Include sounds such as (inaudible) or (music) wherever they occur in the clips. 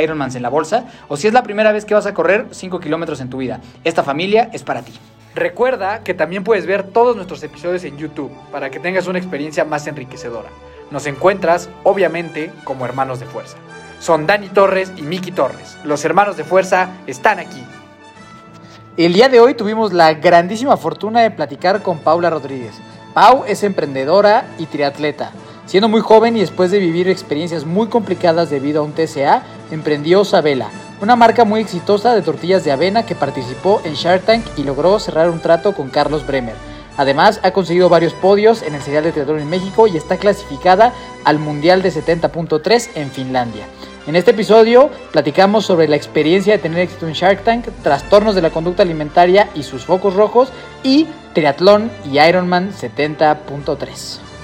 Ironmans en la bolsa o si es la primera vez que vas a correr 5 kilómetros en tu vida. Esta familia es para ti. Recuerda que también puedes ver todos nuestros episodios en YouTube para que tengas una experiencia más enriquecedora. Nos encuentras, obviamente, como hermanos de fuerza. Son Dani Torres y Miki Torres. Los hermanos de fuerza están aquí. El día de hoy tuvimos la grandísima fortuna de platicar con Paula Rodríguez. Pau es emprendedora y triatleta. Siendo muy joven y después de vivir experiencias muy complicadas debido a un TCA, emprendió Sabela, una marca muy exitosa de tortillas de avena que participó en Shark Tank y logró cerrar un trato con Carlos Bremer. Además, ha conseguido varios podios en el serial de triatlón en México y está clasificada al Mundial de 70.3 en Finlandia. En este episodio platicamos sobre la experiencia de tener éxito en Shark Tank, trastornos de la conducta alimentaria y sus focos rojos y triatlón y Ironman 70.3.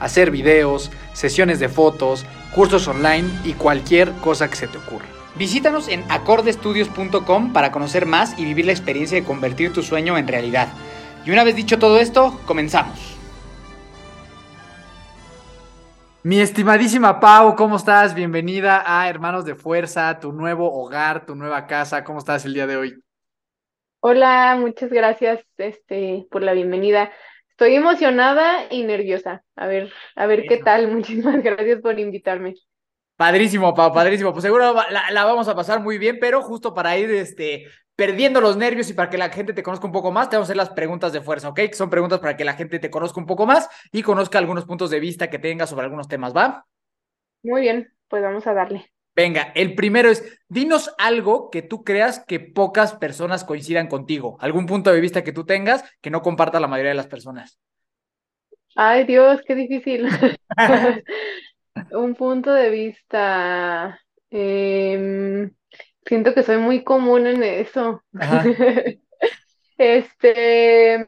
hacer videos, sesiones de fotos, cursos online y cualquier cosa que se te ocurra. Visítanos en acordestudios.com para conocer más y vivir la experiencia de convertir tu sueño en realidad. Y una vez dicho todo esto, comenzamos. Mi estimadísima Pau, ¿cómo estás? Bienvenida a Hermanos de Fuerza, tu nuevo hogar, tu nueva casa. ¿Cómo estás el día de hoy? Hola, muchas gracias este, por la bienvenida. Estoy emocionada y nerviosa. A ver, a ver qué tal. (laughs) Muchísimas gracias por invitarme. Padrísimo, Pau, padrísimo. Pues seguro la, vamos a pasar muy bien, pero justo para ir este, perdiendo los nervios y para que la gente te conozca un poco más, te vamos a hacer las preguntas de fuerza, ¿ok? Que son preguntas para que la gente te conozca un poco más y conozca algunos puntos de vista que tengas sobre algunos temas, ¿va? Muy bien, pues vamos a darle. Venga, el primero es, dinos algo que tú creas que pocas personas coincidan contigo, algún punto de vista que tú tengas que no comparta la mayoría de las personas. Ay, Dios, qué difícil. (laughs) Un punto de vista. Em, siento que soy muy común en eso. (laughs) Este,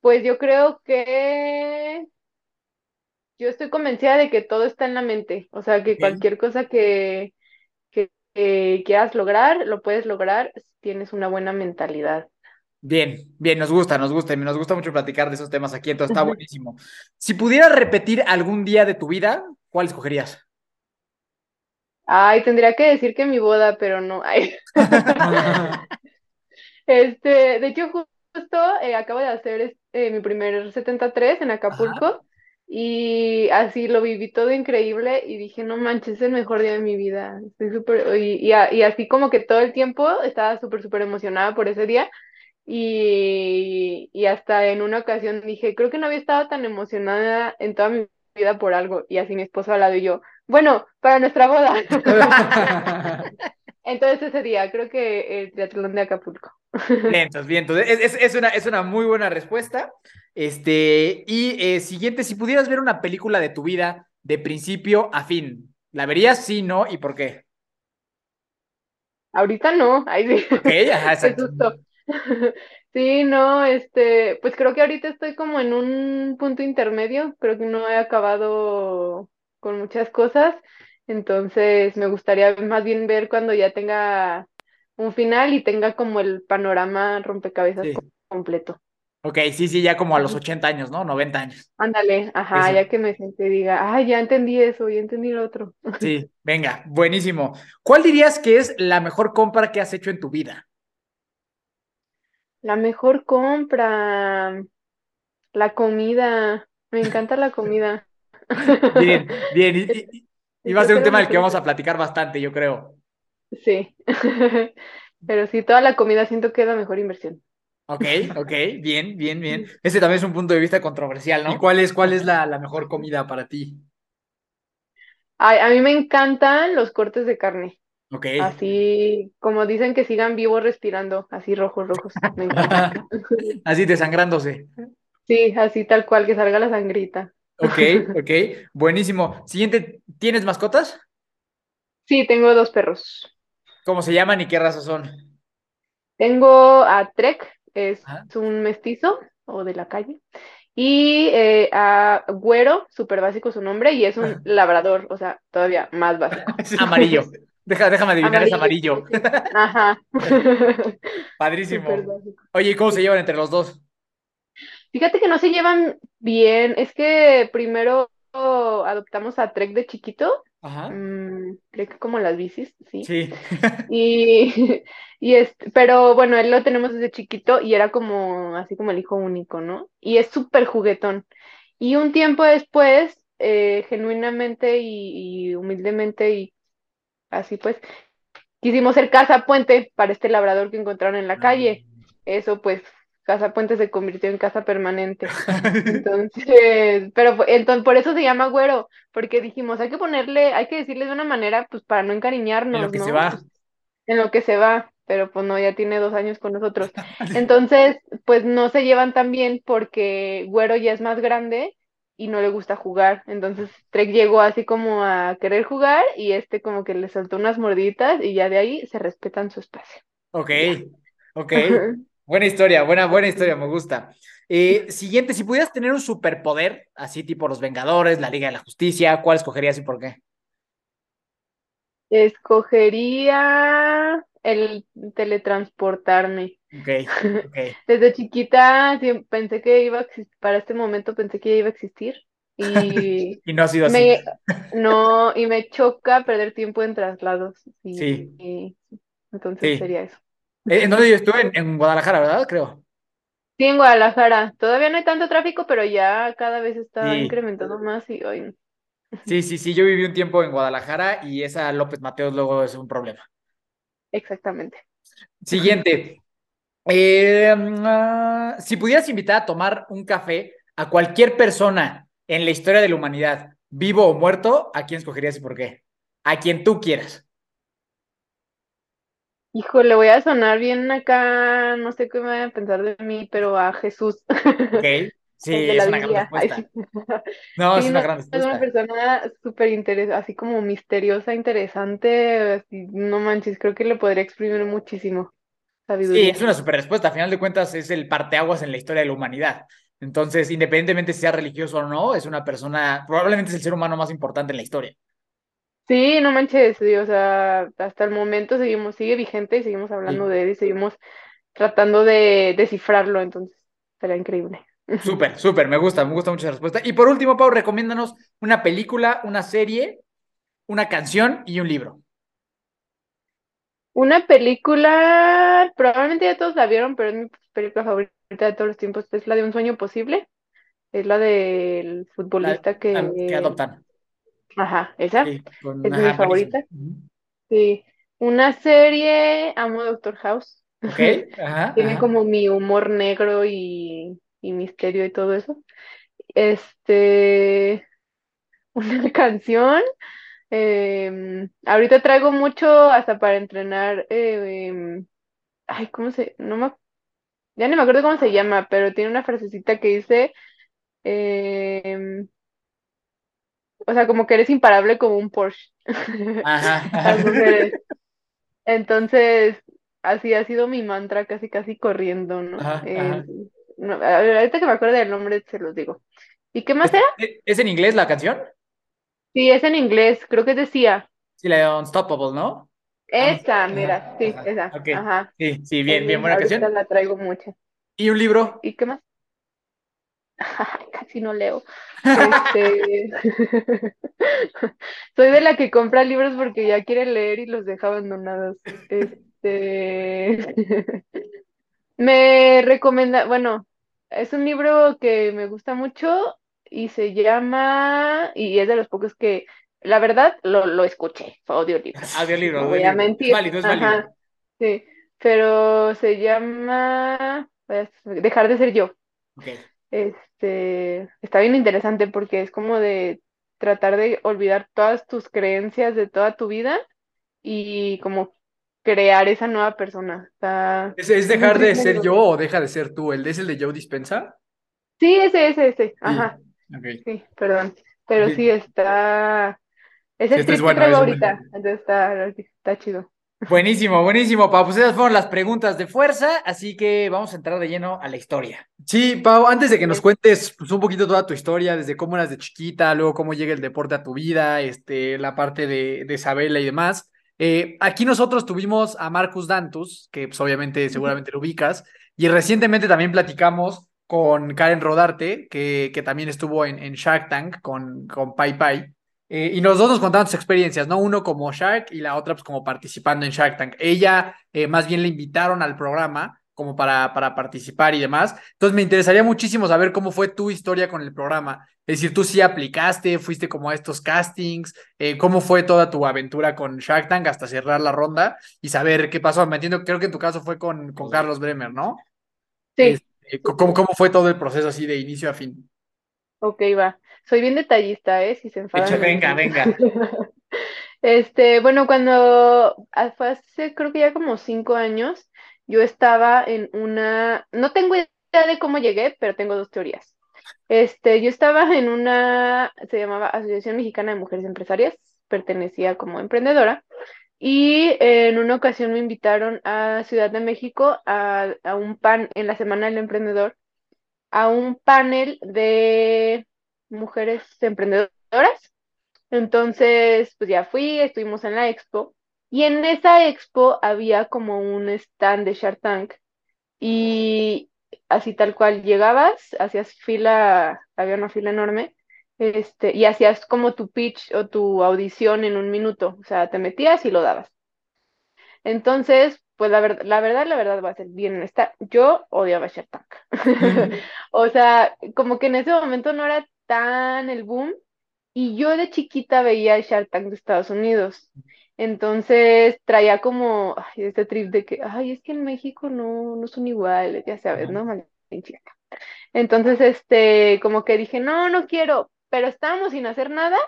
pues yo creo que yo estoy convencida de que todo está en la mente, o sea, que cualquier cosa que, que, quieras lograr, lo puedes lograr si tienes una buena mentalidad. Bien, bien, nos gusta, nos gusta, y nos gusta mucho platicar de esos temas aquí, entonces está (laughs) buenísimo. Si pudieras repetir algún día de tu vida, ¿cuál escogerías? Ay, tendría que decir que mi boda, pero no. Ay. (laughs) este, de hecho, justo eh, acabo de hacer eh, mi primer 73 en Acapulco. Y así lo viví todo increíble y dije, no manches, es el mejor día de mi vida. Estoy súper, y, y, así como que todo el tiempo estaba súper, súper emocionada por ese día. Y, y hasta en una ocasión dije, creo que no había estado tan emocionada en toda mi vida por algo. Y así mi esposo al lado y yo, bueno, para nuestra boda. (laughs) (laughs) Entonces ese día, creo que el triatlón de Acapulco. Vientos, vientos. Es, es- es una, es una muy buena respuesta. Este, y eh, siguiente, si pudieras ver una película de tu vida de principio a fin, ¿la verías? Sí, no, ¿y por qué? Ahorita no, ahí sí. Ok, ajá, (laughs) susto. (laughs) Sí, no, este, pues creo que ahorita estoy como en un punto intermedio, creo que no he acabado con muchas cosas, entonces me gustaría más bien ver cuando ya tenga un final y tenga como el panorama rompecabezas Sí. completo. Ok, sí, sí, ya como a los Ujú. 80 años, ¿no? 90 años. Ándale, ajá, Eso. ya que me siente diga, ah, ya entendí eso, ya entendí lo otro. Sí, (laughs) venga, buenísimo. ¿Cuál dirías que es la mejor compra que has hecho en tu vida? La mejor compra, la comida, me encanta la comida. (laughs) Bien, bien. Y, y- (laughs) y va a ser un tema del que vamos a platicar bastante, yo creo. Sí, (laughs) pero sí, toda la comida siento que es la mejor inversión. Ok, (laughs) ok, bien, bien, bien. Ese también es un punto de vista controversial, ¿no? ¿Y cuál es, cuál es la, la mejor comida para ti? Ay, a mí me encantan los cortes de carne, Ok. así como dicen que sigan vivos respirando, así rojos, rojos, me encanta. (laughs) Así desangrándose. Sí, así tal cual, que salga la sangrita. Ok, ok, buenísimo. Siguiente, ¿tienes mascotas? Sí, tengo dos perros. ¿Cómo se llaman y qué razas son? Tengo a Trek, es Ajá. un mestizo o de la calle, y eh, a Güero, súper básico su nombre, y es un labrador, o sea, todavía más básico. (laughs) Amarillo. Deja, déjame adivinar, es amarillo. Ajá. (laughs) Padrísimo. Oye, ¿y cómo se llevan entre los dos? Fíjate que no se llevan bien, es que primero adoptamos a Trek de chiquito, Ajá. mm, creo que como las bicis, sí. Sí. (laughs) Y, (laughs) y este, pero bueno, él lo tenemos desde chiquito y era como, así como el hijo único, ¿no? Y es súper juguetón. Y un tiempo después, eh, genuinamente y, y humildemente y así pues, quisimos ser casa puente para este labrador que encontraron en la calle. Eso pues, casa puente se convirtió en casa permanente. (laughs) Entonces, pero entonces por eso se llama güero, porque dijimos, hay que ponerle, hay que decirle de una manera, pues para no encariñarnos, En lo que ¿no? se va. Pues, en lo que se va, pero pues no, ya tiene dos años con nosotros. (laughs) Entonces, pues no se llevan tan bien porque Güero ya es más grande y no le gusta jugar. Entonces, Trek llegó así como a querer jugar y este como que le soltó unas morditas y ya de ahí se respetan su espacio. Ok, ok. (laughs) Buena historia, buena, buena historia, me gusta. Eh, siguiente, si pudieras tener un superpoder, así tipo los Vengadores, la Liga de la Justicia, ¿cuál escogerías y por qué? Escogería el teletransportarme. Ok, ok. (laughs) Desde chiquita pensé que iba a existir, para este momento pensé que iba a existir y (laughs) Y no ha sido así. no, y me choca perder tiempo en traslados. Y, Sí. y entonces Sí. sería eso. Eh, ¿En dónde yo estuve? En, en Guadalajara, ¿verdad? Creo. Sí, en Guadalajara. Todavía no hay tanto tráfico, pero ya cada vez está Sí. incrementando más y ay, Sí, sí, sí, yo viví un tiempo en Guadalajara y esa López Mateos luego es un problema. exactamente. Siguiente. Eh, ah, si pudieras invitar a tomar un café a cualquier persona en la historia de la humanidad, vivo o muerto, ¿a quién escogerías y por qué? A quien tú quieras. Híjole, voy a sonar bien acá, no sé qué me vayan a pensar de mí, pero a Jesús, Ok. (laughs) Sí, es una gran Biblia. Respuesta. sí. (laughs) No, es Sí, una no, gran es una respuesta. persona súper interesante, así como misteriosa, interesante, así, no manches, creo que le podría exprimir muchísimo Sí, sabiduría. es una super respuesta. A final de cuentas, es el parteaguas en la historia de la humanidad. Entonces, independientemente si sea religioso o no, es una persona, probablemente es el ser humano más importante en la historia. Sí, no manches, sí, o sea, hasta el momento seguimos, sigue vigente y seguimos hablando Sí. de él y seguimos tratando de descifrarlo, entonces sería increíble. Súper, (laughs) súper, me gusta, me gusta mucho esa respuesta. Y por último, Pau, recomiéndanos una película, una serie, una canción y un libro. Una película, probablemente ya todos la vieron, pero es mi película favorita de todos los tiempos, es la de Un sueño posible. Es la del La- futbolista que... que adoptan. Ajá, esa Sí, con, es ajá, mi favorita. Sí. Una serie, amo Doctor House. Ok, (laughs) ajá, Tiene ajá. como mi humor negro y, y misterio y todo eso. Este, una (laughs) canción. em, ahorita traigo mucho hasta para entrenar. em, ay, ¿cómo se? No me, ya ni me acuerdo cómo se llama, pero tiene una frasecita que dice, em, o sea, como que eres imparable como un Porsche. Ajá. (laughs) Entonces, así ha sido mi mantra, casi casi corriendo, ¿no? Ajá, Eh, ajá. no, a ver, ahorita que me acuerdo del nombre se los digo. ¿Y qué más ¿Es, era? es en inglés la canción? Sí, es en inglés, creo que decía. Sí, la de Unstoppable, ¿no? Vamos. Esa, mira, sí, ajá. esa, Ok. ajá. Sí, sí, bien, bien, Sí, buena canción. la traigo mucho. ¿Y un libro? ¿Y qué más? (laughs) Casi no leo. Este, (laughs) soy de la que compra libros porque ya quiere leer y los deja abandonados. Este, (laughs) me recomienda, bueno, es un libro que me gusta mucho y se llama, y es de los pocos que, la verdad, lo, lo escuché, fue audiolibro, Audiolibro, no voy a audiolibro. Es mentir, válido, es válido. ajá, sí, pero se llama Dejar de ser yo. Este, está bien interesante porque es como de tratar de olvidar todas tus creencias de toda tu vida y como crear esa nueva persona. Está, ¿Es, dejar de ser yo o deja de ser tú? ¿El de es el de Joe Dispensa? Sí, ese, ese, ese. Ajá, sí, perdón. Pero Sí. sí está. Es Sí, el este es bueno, traigo es ahorita. bueno. Entonces está, está chido. Buenísimo, buenísimo, Pau. Pues esas fueron las preguntas de fuerza, así que vamos a entrar de lleno a la historia. Sí, Pau, antes de que nos Bien. cuentes pues, un poquito toda tu historia, desde cómo eras de chiquita, luego cómo llega el deporte a tu vida, este, la parte de, de Isabela y demás. eh, aquí nosotros tuvimos a Marcus Dantus, que pues, obviamente seguramente lo ubicas, y recientemente también platicamos con Karen Rodarte, que, que también estuvo en, en Shark Tank con, con Pai Pai. Eh, y los dos nos contaron sus experiencias, ¿no? Uno como Shark y la otra pues como participando en Shark Tank. Ella eh, más bien le invitaron al programa como para, para participar y demás. Entonces me interesaría muchísimo saber cómo fue tu historia con el programa. Es decir, tú sí aplicaste, fuiste como a estos castings, eh, cómo fue toda tu aventura con Shark Tank hasta cerrar la ronda y saber qué pasó. Me entiendo, creo que en tu caso fue con, con Carlos Bremer, ¿no? Sí, Este, ¿cómo, ¿Cómo fue todo el proceso así de inicio a fin? ok, va. Soy bien detallista, ¿eh? Si se enfadan. Me venga, venga. (laughs) Este, bueno, cuando fue hace creo que ya como cinco años, yo estaba en una, no tengo idea de cómo llegué, pero tengo dos teorías. Este, yo estaba en una, se llamaba Asociación Mexicana de Mujeres Empresarias, pertenecía como emprendedora, y en una ocasión me invitaron a Ciudad de México a, a un pan, en la Semana del Emprendedor, a un panel de mujeres emprendedoras. Entonces, pues ya fui, estuvimos en la expo y en esa expo había como un stand de Shark Tank y así tal cual llegabas, hacías fila, había una fila enorme, este, y hacías como tu pitch o tu audición en un minuto, o sea, te metías y lo dabas. Entonces, pues la verdad, la verdad, la verdad va a ser bien honesta, yo odiaba Shark Tank. (laughs) O sea, como que en ese momento no era tan el boom y yo de chiquita veía Shark Tank de Estados Unidos. Entonces traía como ay, este trip de que, ay, es que en México no, no son iguales, ya sabes, ¿no? Entonces, este, como que dije, no, no quiero, pero estábamos sin hacer nada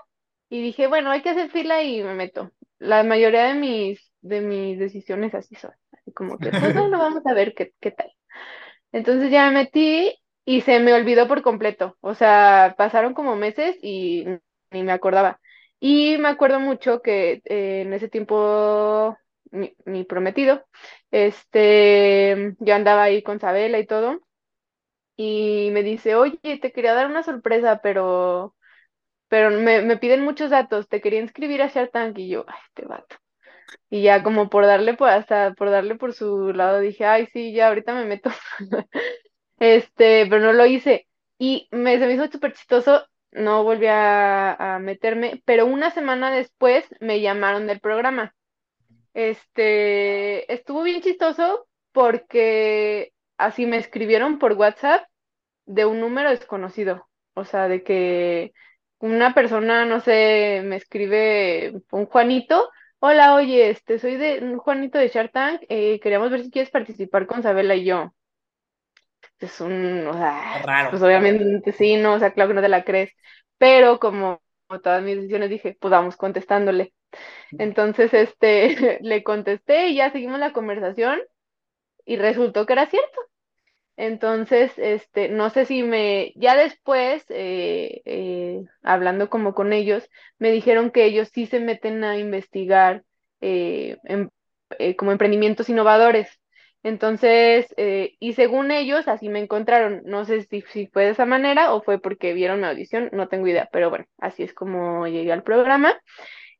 y dije, bueno, hay que hacer fila y me meto. La mayoría de mis, de mis decisiones así son, así como que, pues (laughs) bueno, vamos a ver qué, qué tal. Entonces ya me metí y se me olvidó por completo. O sea, pasaron como meses y ni me acordaba. Y me acuerdo mucho que eh, en ese tiempo mi, prometido, este, yo andaba ahí con Sabela y todo, y me dice, oye, te quería dar una sorpresa, pero, pero me, me piden muchos datos, te quería inscribir a Shark Tank, y yo, ay, este vato. Y ya como por darle por hasta por darle por su lado dije, ay, sí, ya ahorita me meto. (laughs) Este, pero no lo hice. Y me, se me hizo súper chistoso, no volví a, a meterme, pero una semana después me llamaron del programa. Este, estuvo bien chistoso porque así me escribieron por WhatsApp de un número desconocido. O sea, de que una persona, no sé, me escribe un Juanito, hola, oye, este, soy de Juanito de Shark Tank, eh, queríamos ver si quieres participar con Sabela y yo. Es un, o sea, Raro. pues obviamente sí, no, o sea, claro que no te la crees, pero como, como todas mis decisiones dije, pues vamos contestándole. Entonces, este, (laughs) le contesté y ya seguimos la conversación y resultó que era cierto. Entonces, este, no sé si me, ya después, eh, eh, hablando como con ellos, me dijeron que ellos sí se meten a investigar eh, em- como emprendimientos innovadores. Entonces, eh, y según ellos, así me encontraron. No sé si, fue de esa manera o fue porque vieron mi audición, no tengo idea, pero bueno, así es como llegué al programa.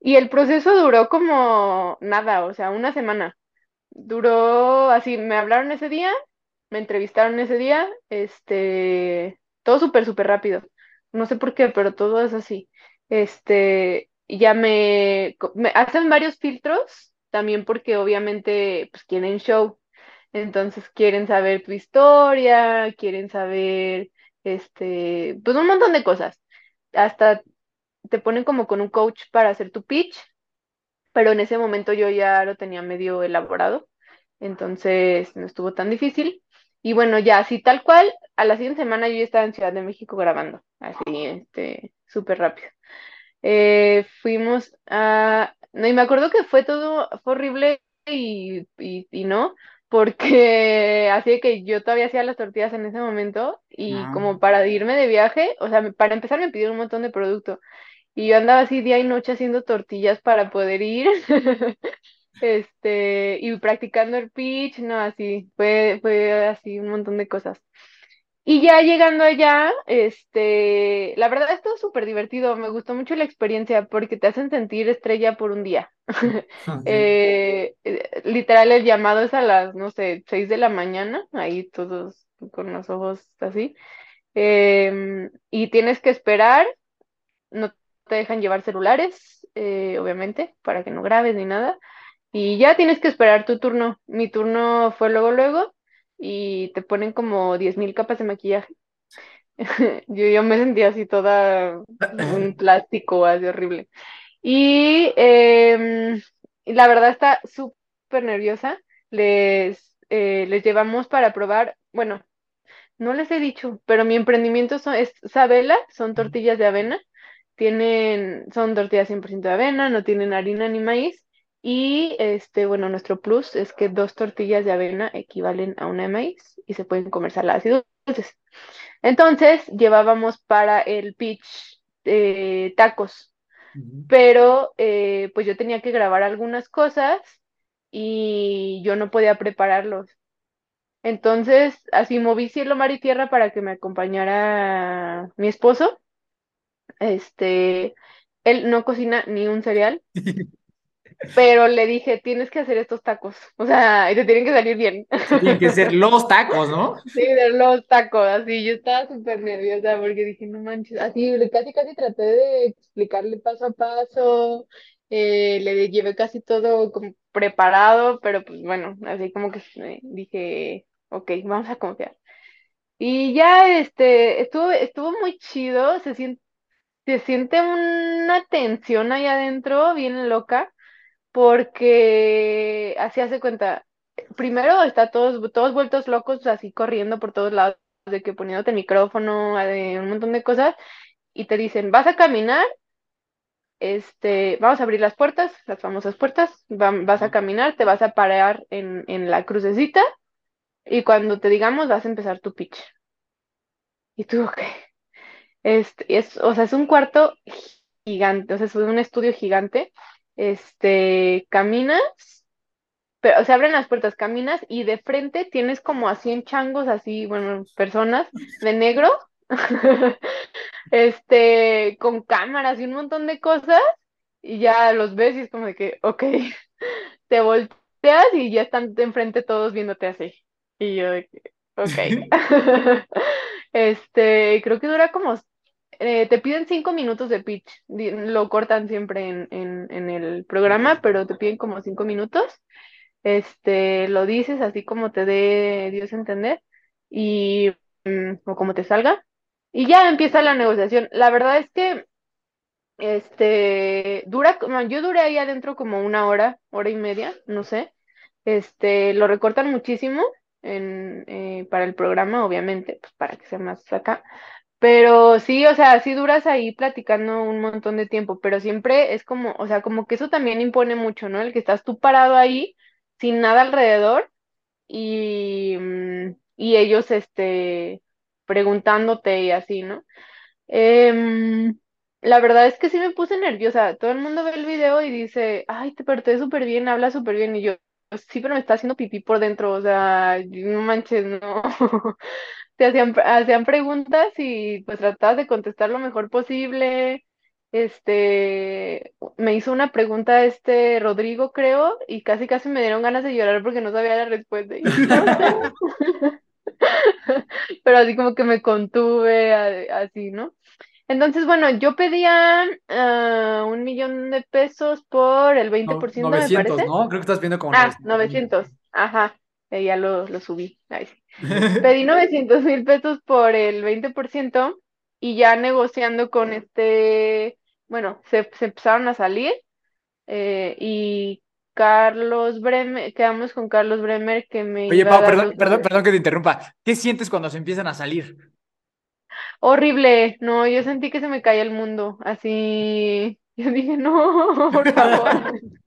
Y el proceso duró como nada, o sea, una semana. Duró así, me hablaron ese día, me entrevistaron ese día, este, todo súper, súper rápido. No sé por qué, pero todo es así. Este, ya me hacen varios filtros, también porque obviamente pues quieren show. Entonces quieren saber tu historia, quieren saber, este, pues un montón de cosas. Hasta te ponen como con un coach para hacer tu pitch pero en ese momento yo ya lo tenía medio elaborado, entonces no estuvo tan difícil. Y bueno, ya así tal cual, a la siguiente semana yo ya estaba en Ciudad de México grabando, así, este, súper rápido. Eh, fuimos a, no, y me acuerdo que fue todo, fue horrible y, y, y no, porque así de que yo todavía hacía las tortillas en ese momento y Ah. como para irme de viaje, o sea, para empezar me pidieron un montón de producto. Y yo andaba así día y noche haciendo tortillas para poder ir, (laughs) este, y practicando el pitch, no, así, fue, fue así un montón de cosas. Y ya llegando allá, este, la verdad estuvo súper divertido, me gustó mucho la experiencia porque te hacen sentir estrella por un día. (laughs) (laughs) Eh, eh, literal, el llamado es a las, no sé, seis de la mañana, ahí todos con los ojos así. Em, y tienes que esperar no te dejan llevar celulares, eh, obviamente, para que no grabes ni nada. Y ya tienes que esperar tu turno. Mi turno fue luego, luego, y te ponen como 10.000 capas de maquillaje. (laughs) Yo, yo me sentía así toda un (laughs) plástico, así horrible. Y em, y la verdad está súper nerviosa. Les, eh, les llevamos para probar, bueno, no les he dicho, pero mi emprendimiento son, es Sabela, son tortillas de avena. Tienen, son tortillas 100% de avena, no tienen harina ni maíz. Y este, bueno, nuestro plus es que dos tortillas de avena equivalen a una de maíz y se pueden comer saladas y dulces. Entonces, llevábamos para el pitch eh, tacos, pero eh, pues yo tenía que grabar algunas cosas y yo no podía prepararlos. Entonces, así moví cielo, mar y tierra para que me acompañara mi esposo. Este, él no cocina ni un cereal, (laughs) pero le dije, tienes que hacer estos tacos. O sea, y te tienen que salir bien. Tienen que ser los tacos, ¿no? (laughs) Sí, de los tacos, así. Yo estaba súper nerviosa porque dije, no manches, así, casi, casi traté de explicarle paso a paso. eh, le llevé casi todo como preparado, pero pues bueno, así como que eh, dije, ok, vamos a confiar. Y ya, este, estuvo, estuvo muy chido, se siente, se siente una tensión ahí adentro, bien loca, porque así hace cuenta, primero está todos, todos vueltos locos, así corriendo por todos lados, de que poniéndote el micrófono, de un montón de cosas, y te dicen, vas a caminar, este, vamos a abrir las puertas, las famosas puertas, va- vas a caminar, te vas a parar en, en la crucecita, y cuando te digamos, vas a empezar tu pitch. Y tú, ok. Este, es, o sea, es un cuarto gigante, o sea, es un estudio gigante. Este, caminas, pero se abren las puertas, caminas y de frente tienes como a 100 changos, así, bueno, personas de negro, (laughs) este, con cámaras y un montón de cosas, y ya los ves y es como de que, ok, (laughs) te volteas y ya están de enfrente todos viéndote así. Y yo de que, ok. (laughs) Este, creo que dura como eh, te piden cinco minutos de pitch, lo cortan siempre en, en, el programa, pero te piden como cinco minutos. Este, lo dices así como te dé Dios entender y mm, o como te salga. Y ya empieza la negociación. La verdad es que este dura, yo duré ahí adentro como una hora, hora y media, no sé. Este, lo recortan muchísimo en, eh, para el programa, obviamente, pues para que sea más acá. Pero sí, o sea, sí duras ahí platicando un montón de tiempo, pero siempre es como, o sea, como que eso también impone mucho, ¿no? El que estás tú parado ahí sin nada alrededor y, mm, y ellos, este, preguntándote y así, ¿no? Em, la verdad es que sí me puse nerviosa. Todo el mundo ve el video y dice, ay, te porté súper bien, habla súper bien. Y yo, sí, pero me está haciendo pipí por dentro. O sea, no manches, no. (laughs) Te hacían, hacían preguntas y pues tratabas de contestar lo mejor posible. Este, me hizo una pregunta este Rodrigo, creo, y casi casi me dieron ganas de llorar porque no sabía la respuesta. (laughs) (laughs) Pero así como que me contuve, así, ¿no? Entonces, bueno, yo pedía ah, un millón de pesos por el veinte No- por ciento, me 900, parece. ¿no? Creo que estás viendo como Ah, 900 mil. 900, ajá, eh, ya lo, lo subí. Sí. (laughs) Pedí 900 mil pesos por el 20% y ya negociando con este, bueno, se, se empezaron a salir eh, y Carlos Bremer, quedamos con Carlos Bremer que me Oye, Pau, perdón, los perdón, perdón que te interrumpa. ¿Qué sientes cuando se empiezan a salir? Horrible, no, yo sentí que se me caía el mundo, así, (laughs) yo dije, no, por favor. (laughs)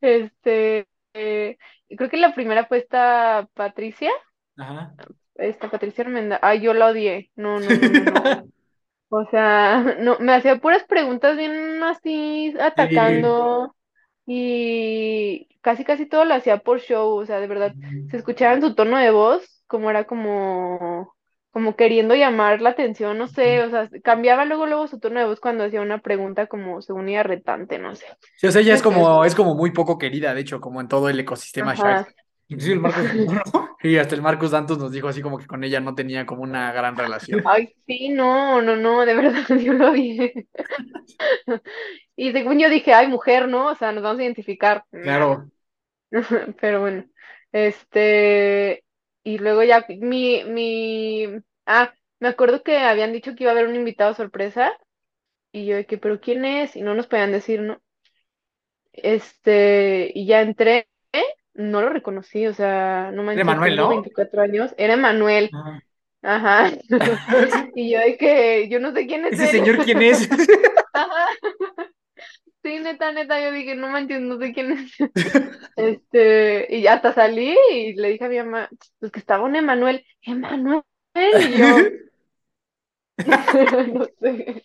Este, eh, creo que la primera fue esta Patricia, Ajá. esta Patricia Armenda, ay, yo la odié, no, no, no, no, no. (laughs) O sea, no, me hacía puras preguntas bien así, Sí. atacando, y casi casi todo lo hacía por show, o sea, de verdad, se escuchaba en su tono de voz, como era como, como queriendo llamar la atención, no sé, o sea, cambiaba luego, luego su tono de voz cuando hacía una pregunta como según ella retante, no sé. Sí, o sea, ella No es como, es como muy poco querida, de hecho, como en todo el ecosistema Shark. Ajá. Inclusive el Marcos, (laughs) (laughs) y hasta el Marcos Dantos nos dijo así como que con ella no tenía como una gran relación. (laughs) Ay, sí, no, no, no, de verdad, yo lo odié. Y según yo dije, ay, mujer, ¿no? O sea, nos vamos a identificar. Claro. Pero bueno, este, y luego ya mi, mi, ah, me acuerdo que habían dicho que iba a haber un invitado sorpresa y yo de que, pero ¿quién es? Y no nos podían decir, ¿no? Este, y ya entré, no lo reconocí, o sea, no manches, Emanuel, tengo ¿no? 24 años, era Emanuel, Ajá. ajá, (laughs) (laughs) y yo de que, yo no sé quién es ¿Ese él, señor quién es? (laughs) ajá, sí, neta, neta, yo dije, no manches, no sé quién es, (laughs) este, y ya hasta salí y le dije a mi mamá, pues que estaba un Emanuel, Emanuel, y yo, (laughs) no sé,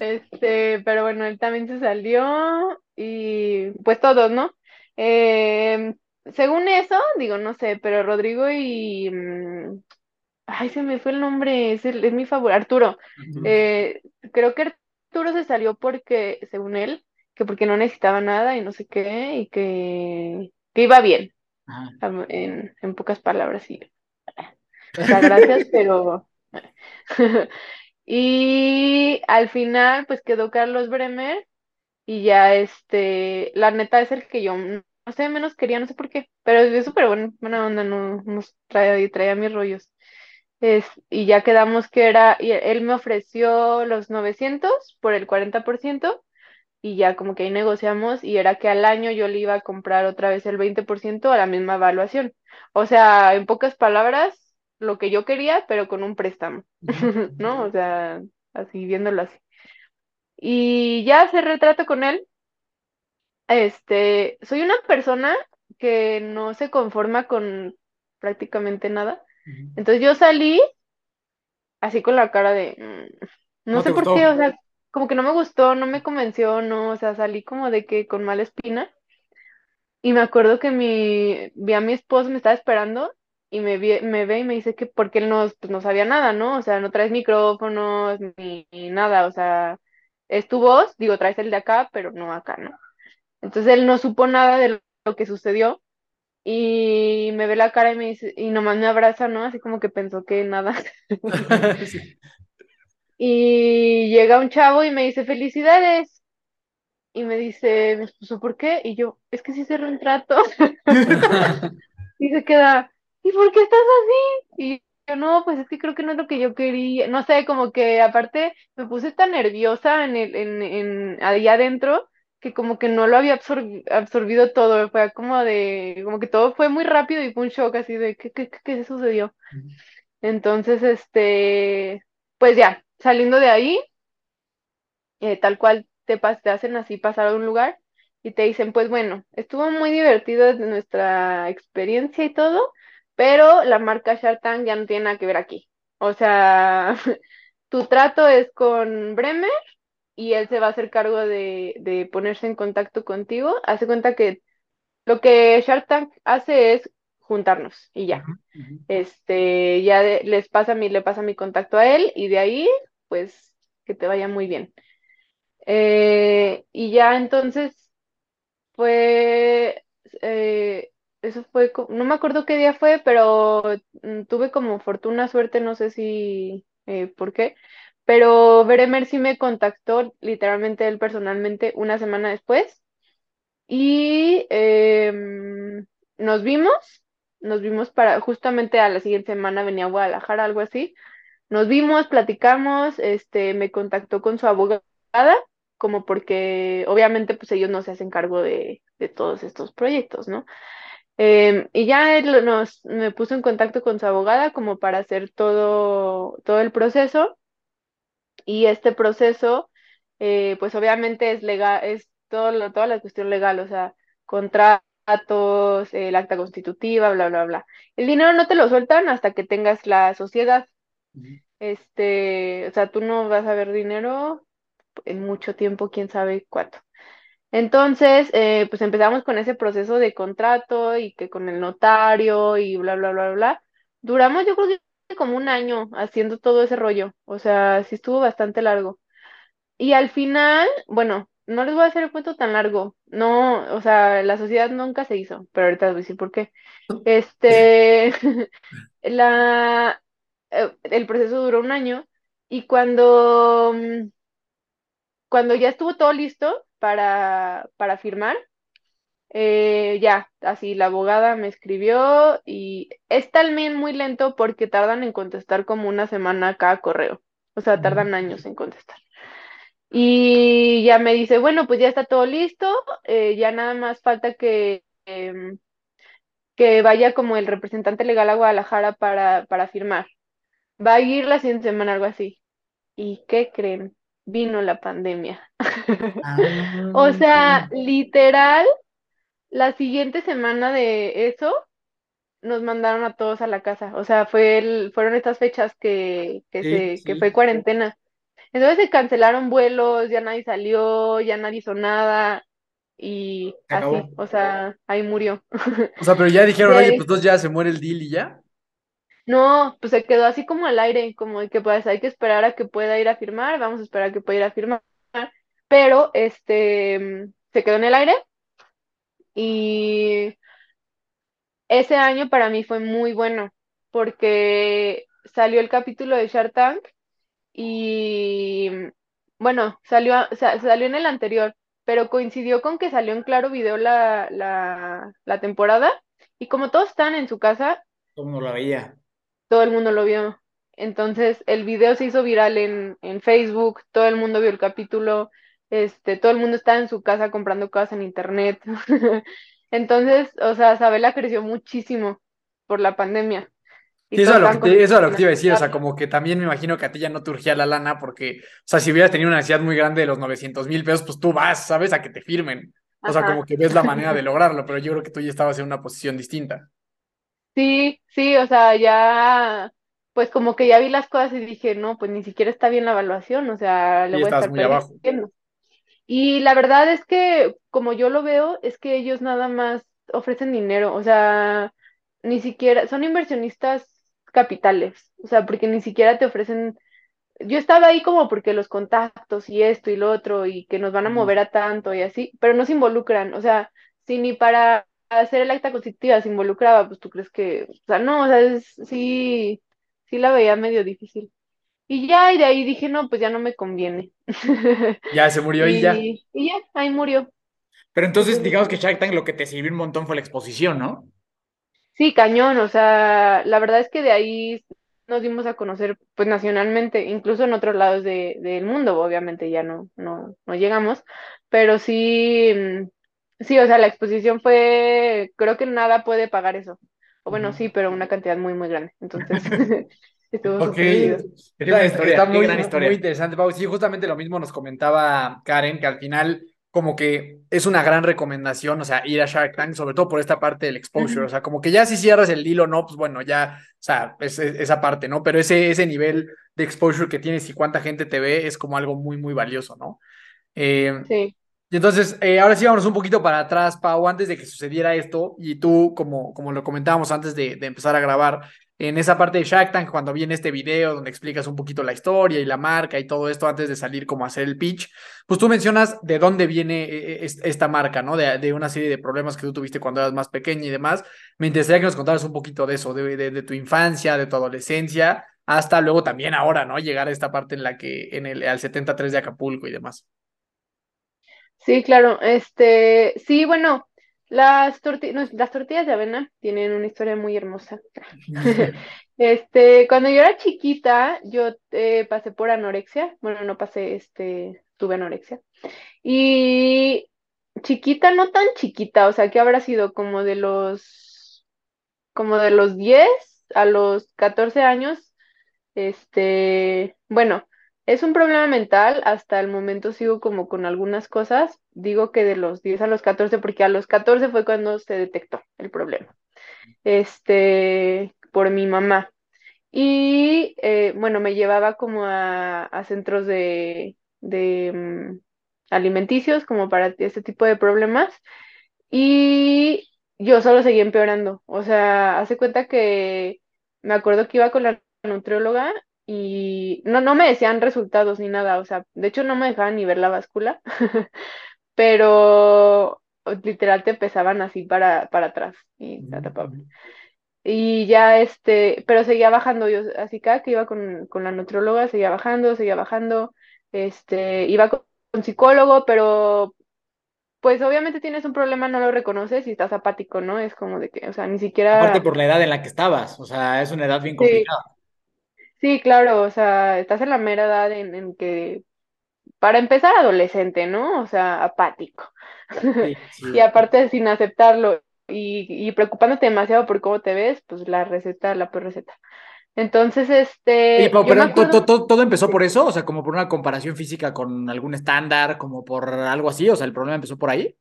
este, pero bueno, él también se salió y pues todos, ¿no? Eh, según eso, digo, no sé, pero Rodrigo y, mm, ay, se me fue el nombre, es, el- es mi favorito, Arturo. Eh, creo que Arturo se salió porque, según él, que porque no necesitaba nada y no sé qué, y que, que iba bien, en, en pocas palabras, y, o sea, gracias, (laughs) pero... (laughs) Y al final, pues quedó Carlos Bremer y ya este, la neta es el que yo, no sé, menos quería, no sé por qué, pero es súper bueno, buena onda, no nos trae, traía mis rollos. Es, y ya quedamos que era, y él me ofreció los 900 por el 40% y ya como que ahí negociamos y era que al año yo le iba a comprar otra vez el 20% a la misma evaluación. O sea, en pocas palabras, lo que yo quería, pero con un préstamo, (laughs) ¿no? O sea, así viéndolo así. Y ya se retrato con él. Este, soy una persona que no se conforma con prácticamente nada. Entonces yo salí así con la cara de, mm, no ¿No sé por gustó? qué, o sea, como que no me gustó, no me convenció, no, o sea, salí como de que con mala espina. Y me acuerdo que mi, vi a mi esposo, me estaba esperando y me, vi- me ve y me dice que porque él no, pues no sabía nada, ¿no? O sea, no traes micrófonos ni, ni nada, o sea, es tu voz, digo, traes el de acá, pero no acá, ¿no? Entonces él no supo nada de lo que sucedió y me ve la cara y me dice, y nomás me abraza, ¿no? Así como que pensó que nada. (laughs) Sí. Y llega un chavo y me dice, felicidades. Y me dice, mi esposo, ¿por qué? Y yo, es que sí cerró un trato. (laughs) Y se queda, ¿y por qué estás así? Y no, pues es que creo que no es lo que yo quería, no sé, como que aparte me puse tan nerviosa en el, en, en, allá adentro que como que no lo había absorbi- absorbido todo, fue como de, como que todo fue muy rápido y fue un shock así de, ¿qué, qué, qué, qué sucedió? Entonces, este, pues ya, saliendo de ahí, eh, tal cual te, pas- te hacen así pasar a un lugar y te dicen, pues bueno, estuvo muy divertido desde nuestra experiencia y todo, pero la marca Shark Tank ya no tiene nada que ver aquí. O sea, (laughs) tu trato es con Bremer y él se va a hacer cargo de, de ponerse en contacto contigo. Hace cuenta que lo que Shark Tank hace es juntarnos y ya. Este, ya de- les pasa mi, le pasa mi contacto a él y de ahí, pues, que te vaya muy bien. Eh, y ya entonces fue, eh, eso fue, no me acuerdo qué día fue, pero mm, tuve como fortuna, suerte, no sé si, eh, por qué, pero Beremer sí me contactó, literalmente él personalmente, una semana después, y em, nos vimos, nos vimos para, justamente a la siguiente semana venía a Guadalajara, algo así, nos vimos, platicamos, este, me contactó con su abogada, como porque obviamente pues ellos no se hacen cargo de, de todos estos proyectos, ¿no? Em, y ya él nos, me puso en contacto con su abogada como para hacer todo, todo el proceso y este proceso eh, pues obviamente es legal, es todo lo- toda la cuestión legal, o sea, contratos, el acta constitutiva, bla, bla, bla. El dinero no te lo sueltan hasta que tengas la sociedad. Este, o sea, tú no vas a ver dinero en mucho tiempo, quién sabe cuánto. Entonces, eh, pues empezamos con ese proceso de contrato y que con el notario y bla, bla, bla, bla. Duramos, yo creo que como un año haciendo todo ese rollo. O sea, sí estuvo bastante largo. Y al final, bueno, no les voy a hacer el cuento tan largo. No, o sea, la sociedad nunca se hizo, pero ahorita les voy a decir por qué. Este, (laughs) la, eh, el proceso duró un año y cuando, mm, cuando ya estuvo todo listo para, para firmar, eh, ya, así la abogada me escribió y es también muy lento porque tardan en contestar como una semana cada correo, o sea, tardan años en contestar. Y ya me dice, bueno, pues ya está todo listo, eh, ya nada más falta que, em, que vaya como el representante legal a Guadalajara para, para firmar. Va a ir la siguiente semana, algo así. ¿Y qué creen? Vino la pandemia. (laughs) O Ah, sea, literal, la siguiente semana de eso nos mandaron a todos a la casa. O sea, fue el, fueron estas fechas que, que sí, se, que fue cuarentena. Entonces se cancelaron vuelos, ya nadie salió, ya nadie hizo nada y se así, acabó. o sea, ahí murió. (laughs) O sea, pero ya dijeron, oye, pues entonces ya se muere el deal y ya. no, pues se quedó así como al aire, como de que pues hay que esperar a que pueda ir a firmar, vamos a esperar a que pueda ir a firmar, pero este se quedó en el aire y ese año para mí fue muy bueno porque salió el capítulo de Shark Tank y bueno, salió, salió en el anterior, pero coincidió con que salió en Claro Video la, la, la temporada y como todos están en su casa, Todo el mundo la veía. todo el mundo lo vio. Entonces el video se hizo viral en, en Facebook, todo el mundo vio el capítulo, este, todo el mundo estaba en su casa comprando cosas en internet. (laughs) Entonces, o sea, Sabela creció muchísimo por la pandemia Sí, y eso lo que eso es lo que te iba a decir, o sea, ansiedad. como que también me imagino que a ti ya no te urgía la lana porque, o sea, si hubieras tenido una necesidad muy grande de los 900 mil pesos, pues tú vas, ¿sabes? A que te firmen. O sea, como que ves la manera de lograrlo, pero yo creo que tú ya estabas en una posición distinta. Sí, sí, o sea, ya, pues como que ya vi las cosas y dije, no, pues ni siquiera está bien la evaluación, o sea, le Y voy a estabas estar muy abajo. Y la verdad es que, como yo lo veo, es que ellos nada más ofrecen dinero, o sea, ni siquiera, son inversionistas capitales, o sea, porque ni siquiera te ofrecen, yo estaba ahí como porque los contactos y esto y lo otro y que nos van a mover a tanto y así, pero no se involucran, o sea, si ni para hacer el acta constitutiva se involucraba, pues tú crees que, o sea, no, o sea, es- sí, sí la veía medio difícil. Y ya, y de ahí dije, no, pues ya no me conviene. (laughs) Ya se murió y ya. Y, ya, ahí murió. Pero entonces, digamos que. Shark Tank lo que te sirvió un montón fue la exposición, ¿no? Sí, cañón, o sea, la verdad es que de ahí nos dimos a conocer pues nacionalmente, incluso en otros lados de, del mundo, obviamente ya no, no, no llegamos, pero sí, mm, sí, o sea, la exposición fue, creo que nada puede pagar eso. O bueno, sí, pero una cantidad muy, muy grande. Entonces, (laughs) (laughs) Ok. Está, historia, está qué muy, gran historia. muy interesante, Pau. Sí, justamente lo mismo nos comentaba Karen, que al final como que es una gran recomendación, o sea, ir a Shark Tank, sobre todo por esta parte del exposure, o sea, como que ya si cierras el deal o no, pues bueno, ya, o sea, es, es- esa parte, ¿no? Pero ese, ese nivel de exposure que tienes y cuánta gente te ve es como algo muy, muy valioso, ¿no? Eh, Sí. y entonces, eh, ahora sí vámonos un poquito para atrás, Pau, antes de que sucediera esto, y tú, como, como lo comentábamos antes de, de empezar a grabar, en esa parte de Shark Tank, cuando viene este video donde explicas un poquito la historia y la marca y todo esto antes de salir como a hacer el pitch, pues tú mencionas de dónde viene eh, es- esta marca, ¿no? De, una serie de problemas que tú tuviste cuando eras más pequeña y demás. Me interesaría que nos contaras un poquito de eso, de tu infancia, de tu adolescencia, hasta luego también ahora, ¿no? Llegar a esta parte en la que, en el, al 73 de Acapulco y demás. Sí, claro. Este, sí, bueno, las torti- no, las tortillas de avena tienen una historia muy hermosa. (laughs) Este, cuando yo era chiquita, yo eh, pasé por anorexia. Bueno, no pasé, este, tuve anorexia. Y chiquita, no tan chiquita, o sea, que habrá sido como de los, como de los 10 a los 14 años. Este, bueno, es un problema mental. Hasta el momento sigo como con algunas cosas. Digo que de los 10 a los 14, porque a los 14 fue cuando se detectó el problema. Este, por mi mamá. Y eh, bueno, me llevaba como a, a centros de, de mm, alimenticios, como para este tipo de problemas. Y yo solo seguía empeorando. O sea, hace cuenta que me acuerdo que iba con la nutrióloga y no, no me decían resultados ni nada. O sea, de hecho no me dejaban ni ver la báscula, (laughs) pero literal te pesaban así para, para atrás y la tapaban. Y ya este, pero seguía bajando yo, así cada que iba con, con la nutrióloga, seguía bajando, seguía bajando, este, iba con, con psicólogo, pero pues obviamente tienes un problema, no lo reconoces y estás apático, ¿no? Es como de que, o sea, ni Aparte siquiera, por la edad en la que estabas, o sea, es una edad bien complicada. sí, claro, o sea, estás en la mera edad en, en que, para empezar, adolescente, ¿no? O sea, apático. Sí, (laughs) sí. Y aparte sin aceptarlo y, y preocupándote demasiado por cómo te ves, pues la receta, la peor receta. Entonces, este, Pau, yo me pero to- acuerdo, to- to- todo empezó por eso, o sea, como por una comparación física con algún estándar, como por algo así, o sea, el problema empezó por ahí.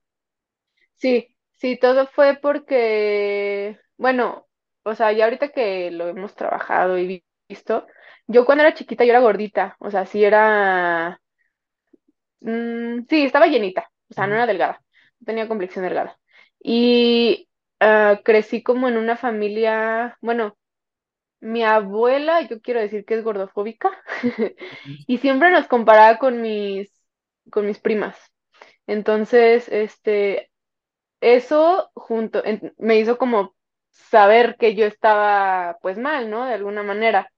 sí, sí, todo fue porque, bueno, o sea, ya ahorita que lo hemos trabajado y visto, yo cuando era chiquita yo era gordita, o sea, sí era, mm, sí, estaba llenita, o sea, no era delgada, no tenía complexión delgada. Y ah, crecí como en una familia, bueno, mi abuela, yo quiero decir que es gordofóbica, (laughs) y siempre nos comparaba con mis, con mis primas. Entonces, este, eso junto, en- me hizo como saber que yo estaba pues mal, ¿no? De alguna manera.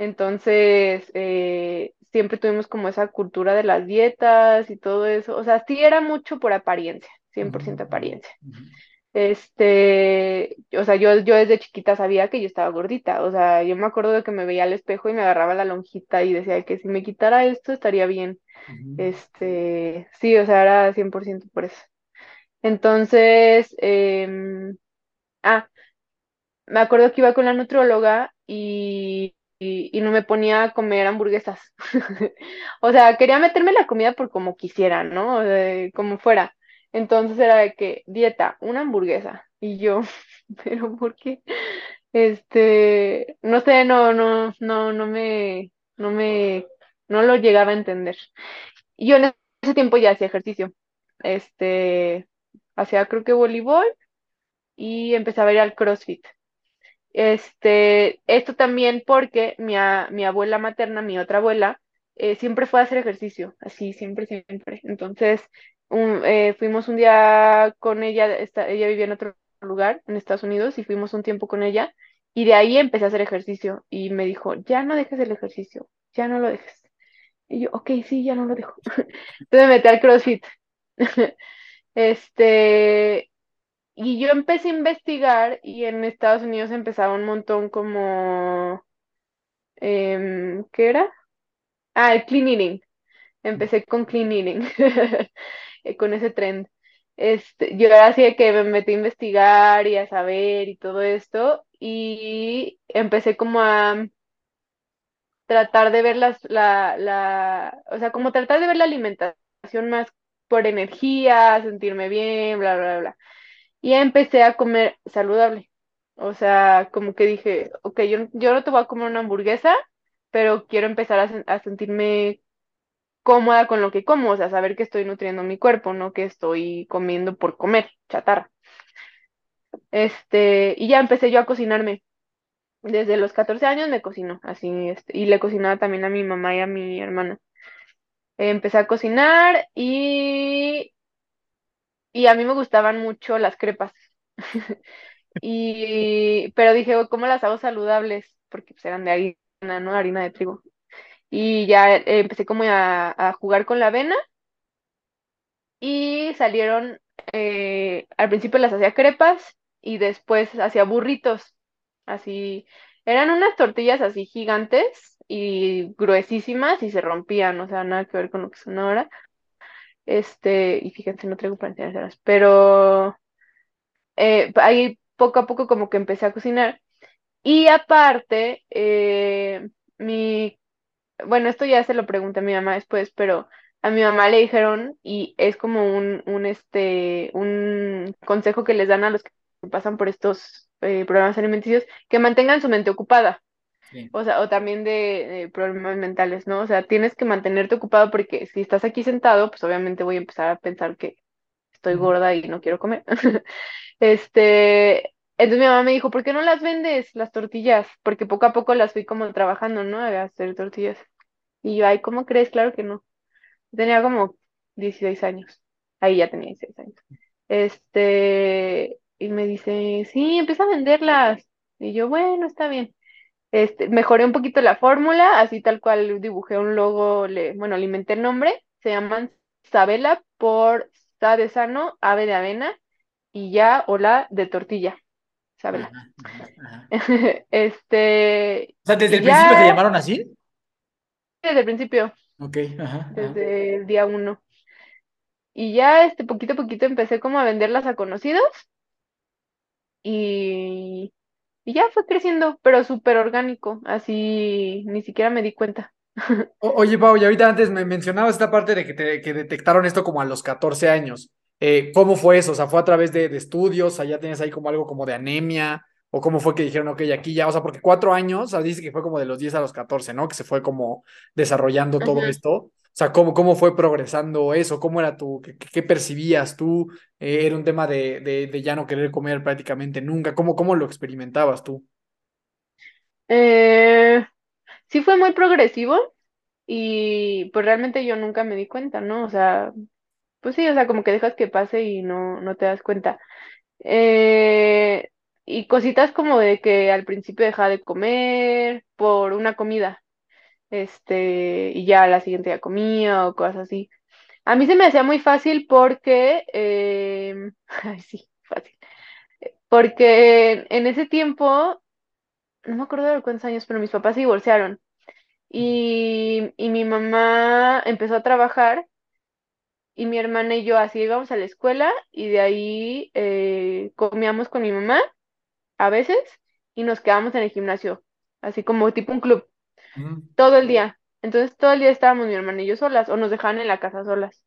Entonces, eh, siempre tuvimos como esa cultura de las dietas y todo eso. O sea, sí era mucho por apariencia, cien por ujú, ciento apariencia. ujú. Este, o sea, yo, yo desde chiquita sabía que yo estaba gordita. O sea, yo me acuerdo de que me veía al espejo y me agarraba la lonjita y decía que si me quitara esto estaría bien. Este, sí, o sea, era 100% por eso. Entonces, em, ah, me acuerdo que iba con la nutrióloga y, y, no me ponía a comer hamburguesas. (laughs) O sea, quería meterme la comida por como quisiera, ¿no? Como fuera. Entonces era de que, dieta, una hamburguesa. Y yo, (laughs) pero ¿por qué? Este, no sé, no, no, no, no me, no me, no lo llegaba a entender. Yo en ese tiempo ya hacía ejercicio. Este, hacía creo que voleibol y empezaba a ir al CrossFit. Este, esto también porque mi, a- mi abuela materna, mi otra abuela, eh, siempre fue a hacer ejercicio, así, siempre, siempre. Entonces, eh, fuimos un día con ella, ella vivía en otro lugar, en Estados Unidos, y fuimos un tiempo con ella, y de ahí empecé a hacer ejercicio, y me dijo, ya no dejes el ejercicio, ya no lo dejes. Y yo, ok, sí, ya no lo dejo. (laughs) Entonces me metí al CrossFit. (laughs) Este, y yo empecé a investigar y en Estados Unidos empezaba un montón como, em, ¿qué era? Ah, el clean eating. Empecé con clean eating, (laughs) eh, con ese trend. Este, yo así de que me metí a investigar y a saber y todo esto, y empecé como a tratar de ver las, la, la, o sea, como tratar de ver la alimentación más por energía, sentirme bien, bla, bla, bla. Y empecé a comer saludable. O sea, como que dije, ok, yo, yo no te voy a comer una hamburguesa, pero quiero empezar a, sen- a sentirme cómoda con lo que como, o sea, saber que estoy nutriendo mi cuerpo, no que estoy comiendo por comer, chatarra. Este, y ya empecé yo a cocinarme. Desde los 14 años me cocino, así, este, y le cocinaba también a mi mamá y a mi hermana. Empecé a cocinar y, y a mí me gustaban mucho las crepas. (laughs) Y, pero dije, "Oh, ¿cómo las hago saludables? Porque pues eran de harina, ¿no? Harina de trigo. Y ya eh, empecé como a, a jugar con la avena y salieron, eh, al principio las hacía crepas y después hacía burritos. Así, eran unas tortillas así gigantes y gruesísimas y se rompían, o sea, nada que ver con lo que son ahora. Este, y fíjense, no traigo para enseñárselas, pero eh, ahí poco a poco como que empecé a cocinar. Y aparte, eh, mi, bueno, esto ya se lo pregunté a mi mamá después, pero a mi mamá le dijeron, y es como un, un, este, un consejo que les dan a los que pasan por estos eh, problemas alimenticios, que mantengan su mente ocupada. Sí. O sea, o también de, de problemas mentales, ¿no? O sea, tienes que mantenerte ocupado porque si estás aquí sentado, pues obviamente voy a empezar a pensar que estoy gorda y no quiero comer. (laughs) Este, entonces mi mamá me dijo, ¿por qué no las vendes, las tortillas? Porque poco a poco las fui como trabajando, ¿no? A hacer tortillas. Y yo, ay, ¿cómo crees? Claro que no. Tenía como 16 años. Ahí ya tenía 16 años. Este, y me dice, sí, empieza a venderlas. Y yo, bueno, está bien. Este, mejoré un poquito la fórmula, así tal cual dibujé un logo, le, bueno, le inventé el nombre. Se llaman Sabela por Sa de sano, ave de avena y ya hola de tortilla, Sabela. ajá, ajá. (laughs) Este, O sea, desde el principio se llamaron así. desde el principio, Ok, ajá. desde el día uno. Y ya este poquito a poquito empecé como a venderlas a conocidos y, y ya fue creciendo, pero súper orgánico, así ni siquiera me di cuenta. (laughs) O- oye, Pau, y ahorita antes me mencionabas esta parte de que, te, que detectaron esto como a los 14 años. Eh, ¿cómo fue eso? O sea, ¿fue a través de, de estudios? ¿Allá tienes ahí como algo como de anemia? ¿O cómo fue que dijeron, ok, aquí ya? O sea, porque cuatro años, o sea, dice que fue como de los 10 a los 14, ¿no? Que se fue como desarrollando todo esto. O sea, ¿cómo, cómo fue progresando eso? ¿Cómo era tú? ¿Qué, percibías tú? Eh, ¿era un tema de, de, de ya no querer comer prácticamente nunca? ¿Cómo, cómo lo experimentabas tú? Eh, sí fue muy progresivo y pues realmente yo nunca me di cuenta, ¿no? O sea, pues sí, o sea, como que dejas que pase y no, no te das cuenta. Eh, y cositas como de que al principio dejaba de comer por una comida, este, y ya la siguiente ya comía o cosas así. A mí se me hacía muy fácil porque, em, (laughs) ay, sí, fácil, porque en ese tiempo, no me acuerdo de cuántos años, pero mis papás se divorciaron. Y, y mi mamá empezó a trabajar y mi hermana y yo así íbamos a la escuela y de ahí eh, comíamos con mi mamá a veces y nos quedábamos en el gimnasio, así como tipo un club, Todo el día. Entonces todo el día estábamos mi hermana y yo solas o nos dejaban en la casa solas.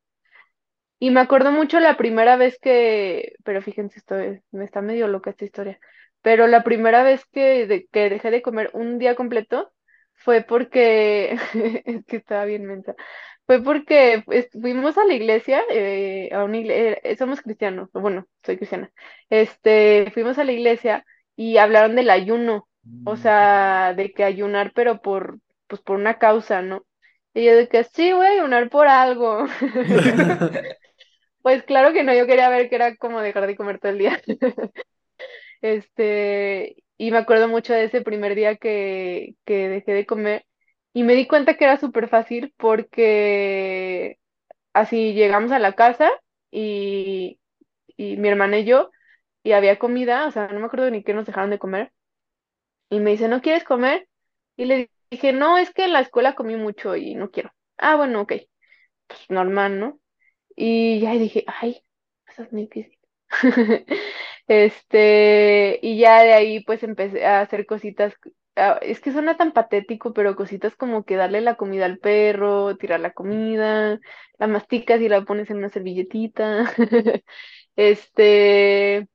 Y me acuerdo mucho la primera vez que, pero fíjense, esto es- me está medio loca esta historia, pero la primera vez que, de- que dejé de comer un día completo fue porque, (laughs) es que estaba bien mensa, fue porque fuimos a la iglesia, eh, a una iglesia, somos cristianos, bueno, soy cristiana, este, fuimos a la iglesia y hablaron del ayuno, o sea, de que ayunar, pero por, pues por una causa, ¿no? Y yo de que sí, voy a ayunar por algo. (laughs) (laughs) Pues claro que no, yo quería ver que era como dejar de comer todo el día. (laughs) Este, y me acuerdo mucho de ese primer día que, que dejé de comer y me di cuenta que era súper fácil porque así llegamos a la casa y, y mi hermana y yo y había comida, o sea, no me acuerdo ni qué nos dejaron de comer y me dice, ¿no quieres comer? Y le dije, no, es que en la escuela comí mucho y no quiero. Ah, bueno, ok, pues normal, ¿no? Y ya dije, ay, esas Nikis. (laughs) Este, y ya de ahí pues empecé a hacer cositas, ah, es que suena tan patético, pero cositas como que darle la comida al perro, tirar la comida, la masticas y la pones en una servilletita. (laughs) Este,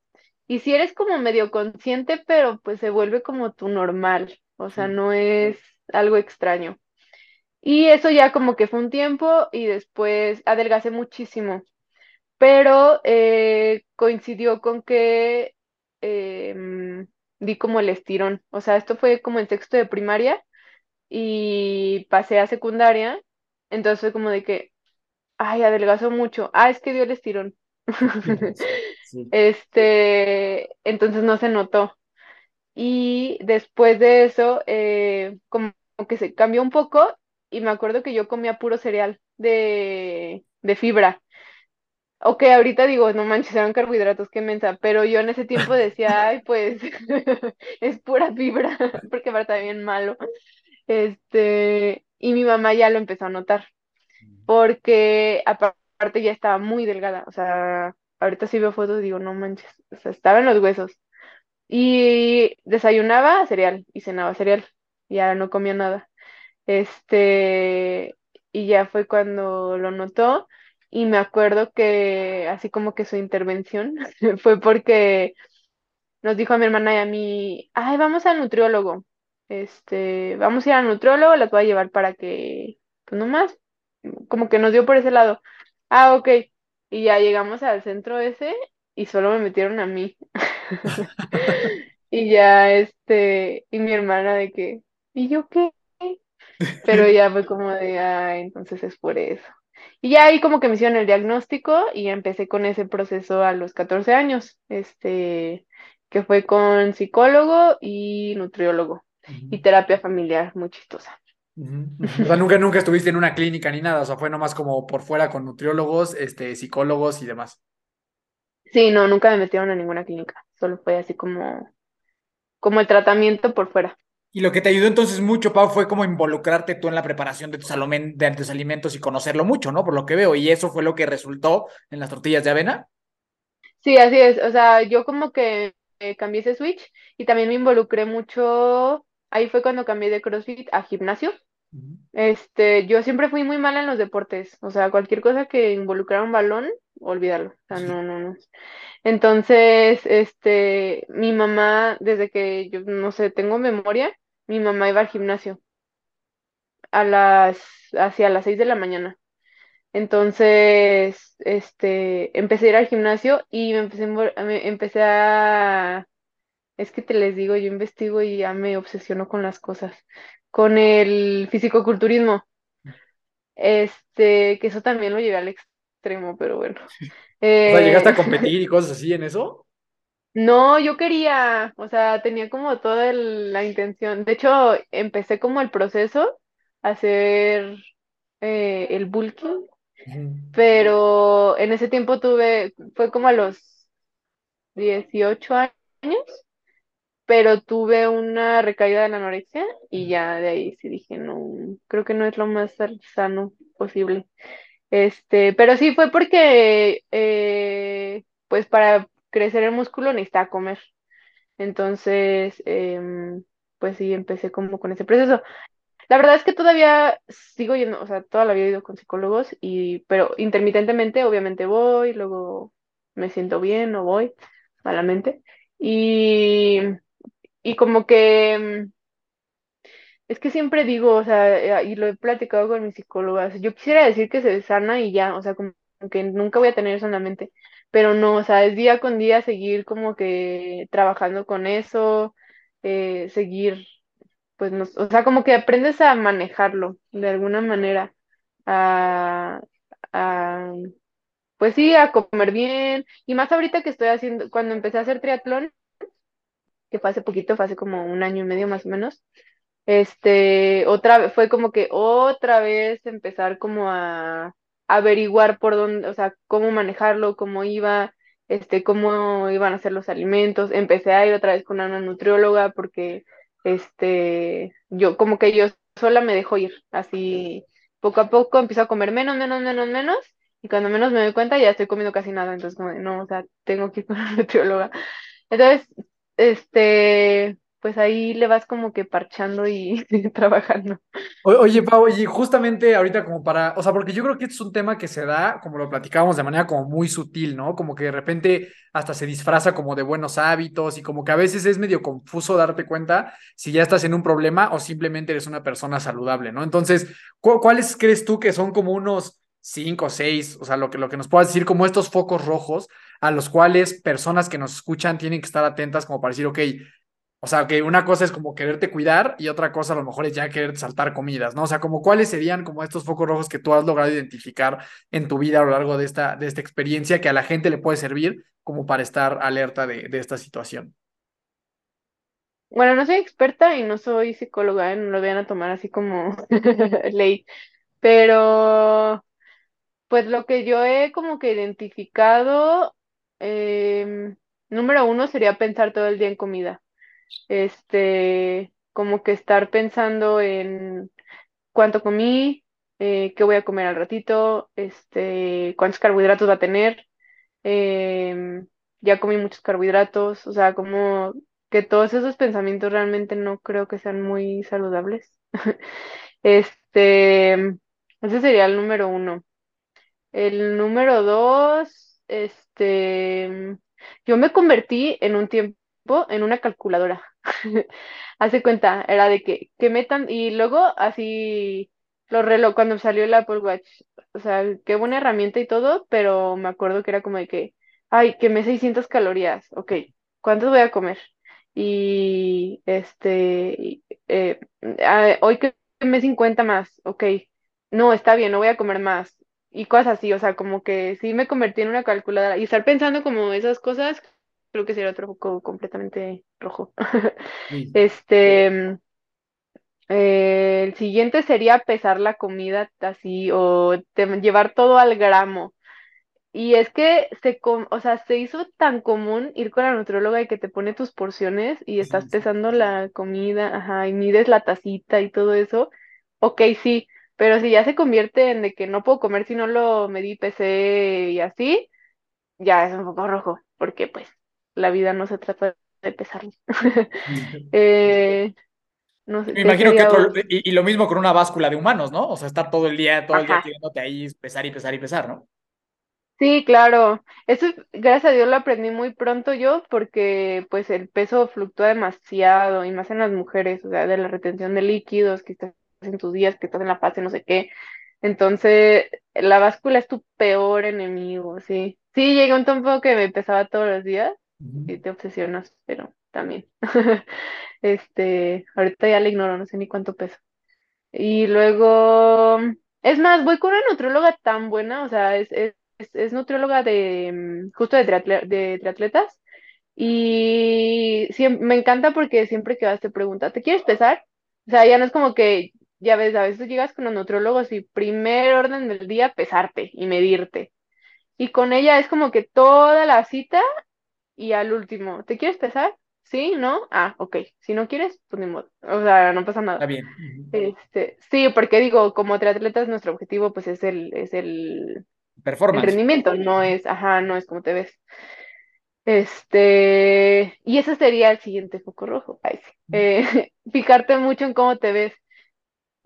y si eres como medio consciente, pero pues se vuelve como tu normal, o sea, no es algo extraño. Y eso ya como que fue un tiempo y después adelgacé muchísimo pero eh, coincidió con que em, di como el estirón. O sea, esto fue como en sexto de primaria y pasé a secundaria, entonces fue como de que, ay, adelgazó mucho. Ah, es que dio el estirón. (laughs) Este, entonces no se notó. Y después de eso, eh, como que se cambió un poco y me acuerdo que yo comía puro cereal de, de fibra. Ok, ahorita digo, no manches, eran carbohidratos, qué mensa, pero yo en ese tiempo decía, ay, pues (laughs) es pura fibra, (laughs) porque va bien malo. Este, y mi mamá ya lo empezó a notar, porque aparte ya estaba muy delgada, o sea, ahorita sí veo fotos y digo, no manches, o sea, estaba en los huesos. Y desayunaba cereal y cenaba cereal, ya no comía nada. Este, y ya fue cuando lo notó y me acuerdo que así como que su intervención (laughs) fue porque nos dijo a mi hermana y a mí, ay, vamos al nutriólogo, este, vamos a ir al nutriólogo, las voy a llevar para que, pues nomás, como que nos dio por ese lado. Ah, ok. Y ya llegamos al centro ese y solo me metieron a mí. (laughs) Y ya, este, y mi hermana de que, ¿y yo qué? Pero ya fue como de, ay, entonces es por eso. Y ya ahí como que me hicieron el diagnóstico y empecé con ese proceso a los 14 años, este, que fue con psicólogo y nutriólogo y terapia familiar, muy chistosa. O sea, nunca, nunca estuviste en una clínica ni nada, o sea, fue nomás como por fuera con nutriólogos, este, psicólogos y demás. Sí, no, nunca me metieron a ninguna clínica, solo fue así como, como el tratamiento por fuera. Y lo que te ayudó entonces mucho, Pau, fue como involucrarte tú en la preparación de tus, de tus alimentos y conocerlo mucho, ¿no? Por lo que veo. Y eso fue lo que resultó en las tortillas de avena. Sí, así es. O sea, yo como que eh, cambié ese switch y también me involucré mucho. Ahí fue cuando cambié de CrossFit a gimnasio. Este, yo siempre fui muy mala en los deportes. O sea, cualquier cosa que involucrara un balón, olvídalo. O sea, no, no, no. Entonces, este, mi mamá, desde que yo, no sé, tengo memoria, mi mamá iba al gimnasio a las, hacia las 6 de la mañana. Entonces, este, empecé a ir al gimnasio y me empecé, me empecé a, es que te les digo, yo investigo y ya me obsesiono con las cosas, con el fisicoculturismo. Este, que eso también lo llevé al extremo, pero bueno. (laughs) o sea, ¿llegaste a eh, competir y cosas así en eso? No, yo quería, o sea, tenía como toda la intención. De hecho, empecé como el proceso a hacer eh, el bulking, pero en ese tiempo tuve, fue como a los 18 años, pero tuve una recaída de la anorexia y ya de ahí sí dije, no, creo que no es lo más sano posible. Este, pero sí fue porque, eh, pues para crecer el músculo necesitaba comer. Entonces, em, pues sí, empecé como con ese proceso. La verdad es que todavía sigo yendo, o sea, toda la vida he ido con psicólogos, y, pero intermitentemente obviamente voy, luego me siento bien o voy malamente. Y, y como que em, es que siempre digo, o sea, y lo he platicado con mis psicólogas, yo quisiera decir que se sana y ya, o sea, como que nunca voy a tener eso en la mente, pero no, o sea, es día con día seguir como que trabajando con eso, eh, seguir, pues, no, o sea, como que aprendes a manejarlo de alguna manera, a, a, pues sí, a comer bien, y más ahorita que estoy haciendo, cuando empecé a hacer triatlón, que fue hace poquito, fue hace como un año y medio más o menos, este, otra vez, fue como que otra vez empezar como a averiguar por dónde, o sea, cómo manejarlo, cómo iba, este, cómo iban a ser los alimentos. Empecé a ir otra vez con una nutrióloga porque, este, yo como que yo sola me dejo ir, así poco a poco empiezo a comer menos, menos, menos, menos, y cuando menos me doy cuenta ya estoy comiendo casi nada, entonces no, o sea, tengo que ir con la (laughs) nutrióloga. Entonces, este, pues ahí le vas como que parchando y (laughs) trabajando. oye, Pau, y justamente ahorita como para, o sea, porque yo creo que es un tema que se da, como lo platicábamos, de manera como muy sutil, ¿no? Como que de repente hasta se disfraza como de buenos hábitos y como que a veces es medio confuso darte cuenta si ya estás en un problema o simplemente eres una persona saludable, ¿no? Entonces, ¿cuáles crees tú que son como unos cinco seis, o sea, lo que, lo que nos puedas decir como estos focos rojos a los cuales personas que nos escuchan tienen que estar atentas como para decir, ok, o sea, que una cosa es como quererte cuidar y otra cosa a lo mejor es ya querer saltar comidas, ¿no? O sea, como cuáles serían como estos focos rojos que tú has logrado identificar en tu vida a lo largo de esta, de esta experiencia que a la gente le puede servir como para estar alerta de, de esta situación. Bueno, no soy experta y no soy psicóloga, ¿eh? no lo vayan a tomar así como (laughs) ley, pero pues lo que yo he como que identificado, em, número uno sería pensar todo el día en comida este, como que estar pensando en cuánto comí, eh, qué voy a comer al ratito, este, cuántos carbohidratos va a tener, em, ya comí muchos carbohidratos, o sea, como que todos esos pensamientos realmente no creo que sean muy saludables. (laughs) Este, ese sería el número uno. El número dos, este, yo me convertí en un tiempo en una calculadora. (laughs) Hace cuenta, era de que, que metan, y luego así los reloj, cuando salió el Apple Watch, o sea, qué buena herramienta y todo, pero me acuerdo que era como de que, ay, quemé 600 calorías, ok, ¿cuántos voy a comer? Y este, eh, hoy quemé 50 más, ok, no, está bien, no voy a comer más. Y cosas así, o sea, como que sí me convertí en una calculadora y estar pensando como esas cosas creo que sería otro foco completamente rojo. (laughs) Este, eh, el siguiente sería pesar la comida así o llevar todo al gramo. Y es que se, o sea, se hizo tan común ir con la nutrióloga y que te pone tus porciones y estás pesando la comida, ajá, y mides la tacita y todo eso. Ok, sí, pero si ya se convierte en de que no puedo comer si no lo medí, pesé y así, ya es un poco rojo, porque pues la vida no se trata de pesar. (laughs) Eh, no sé, Me imagino que y, lo mismo con una báscula de humanos, ¿no? O sea, estar todo el día, todo el día queriéndote ahí pesar y pesar y pesar, ¿no? Sí, claro. Eso, gracias a Dios, lo aprendí muy pronto yo porque pues el peso fluctúa demasiado y más en las mujeres, o sea, de la retención de líquidos, que estás en tus días, que estás en la fase, no sé qué. Entonces, la báscula es tu peor enemigo, sí. Sí, llegó un tiempo que me pesaba todos los días y te obsesionas, pero también. (laughs) Este, ahorita ya le ignoro, no sé ni cuánto peso. Y luego, es más, voy con una nutrióloga tan buena, o sea, es, es, es nutrióloga de mm, justo de, de triatletas. Y me encanta porque siempre que vas te pregunta, ¿te quieres pesar? O sea, ya no es como que, ya ves, a veces llegas con los nutriólogos y primer orden del día, pesarte y medirte. Y con ella es como que toda la cita y al último, ¿te quieres pesar? ¿Sí? ¿No? Ah, ok. Si no quieres, pues ni modo. O sea, no pasa nada. Está bien. Este, sí, porque digo, como triatletas, nuestro objetivo, pues, es el, es el, Performance. el rendimiento, no es, ajá, no es como te ves. Este, y ese sería el siguiente foco rojo. Ay, sí. Eh, (laughs) fijarte mucho en cómo te ves.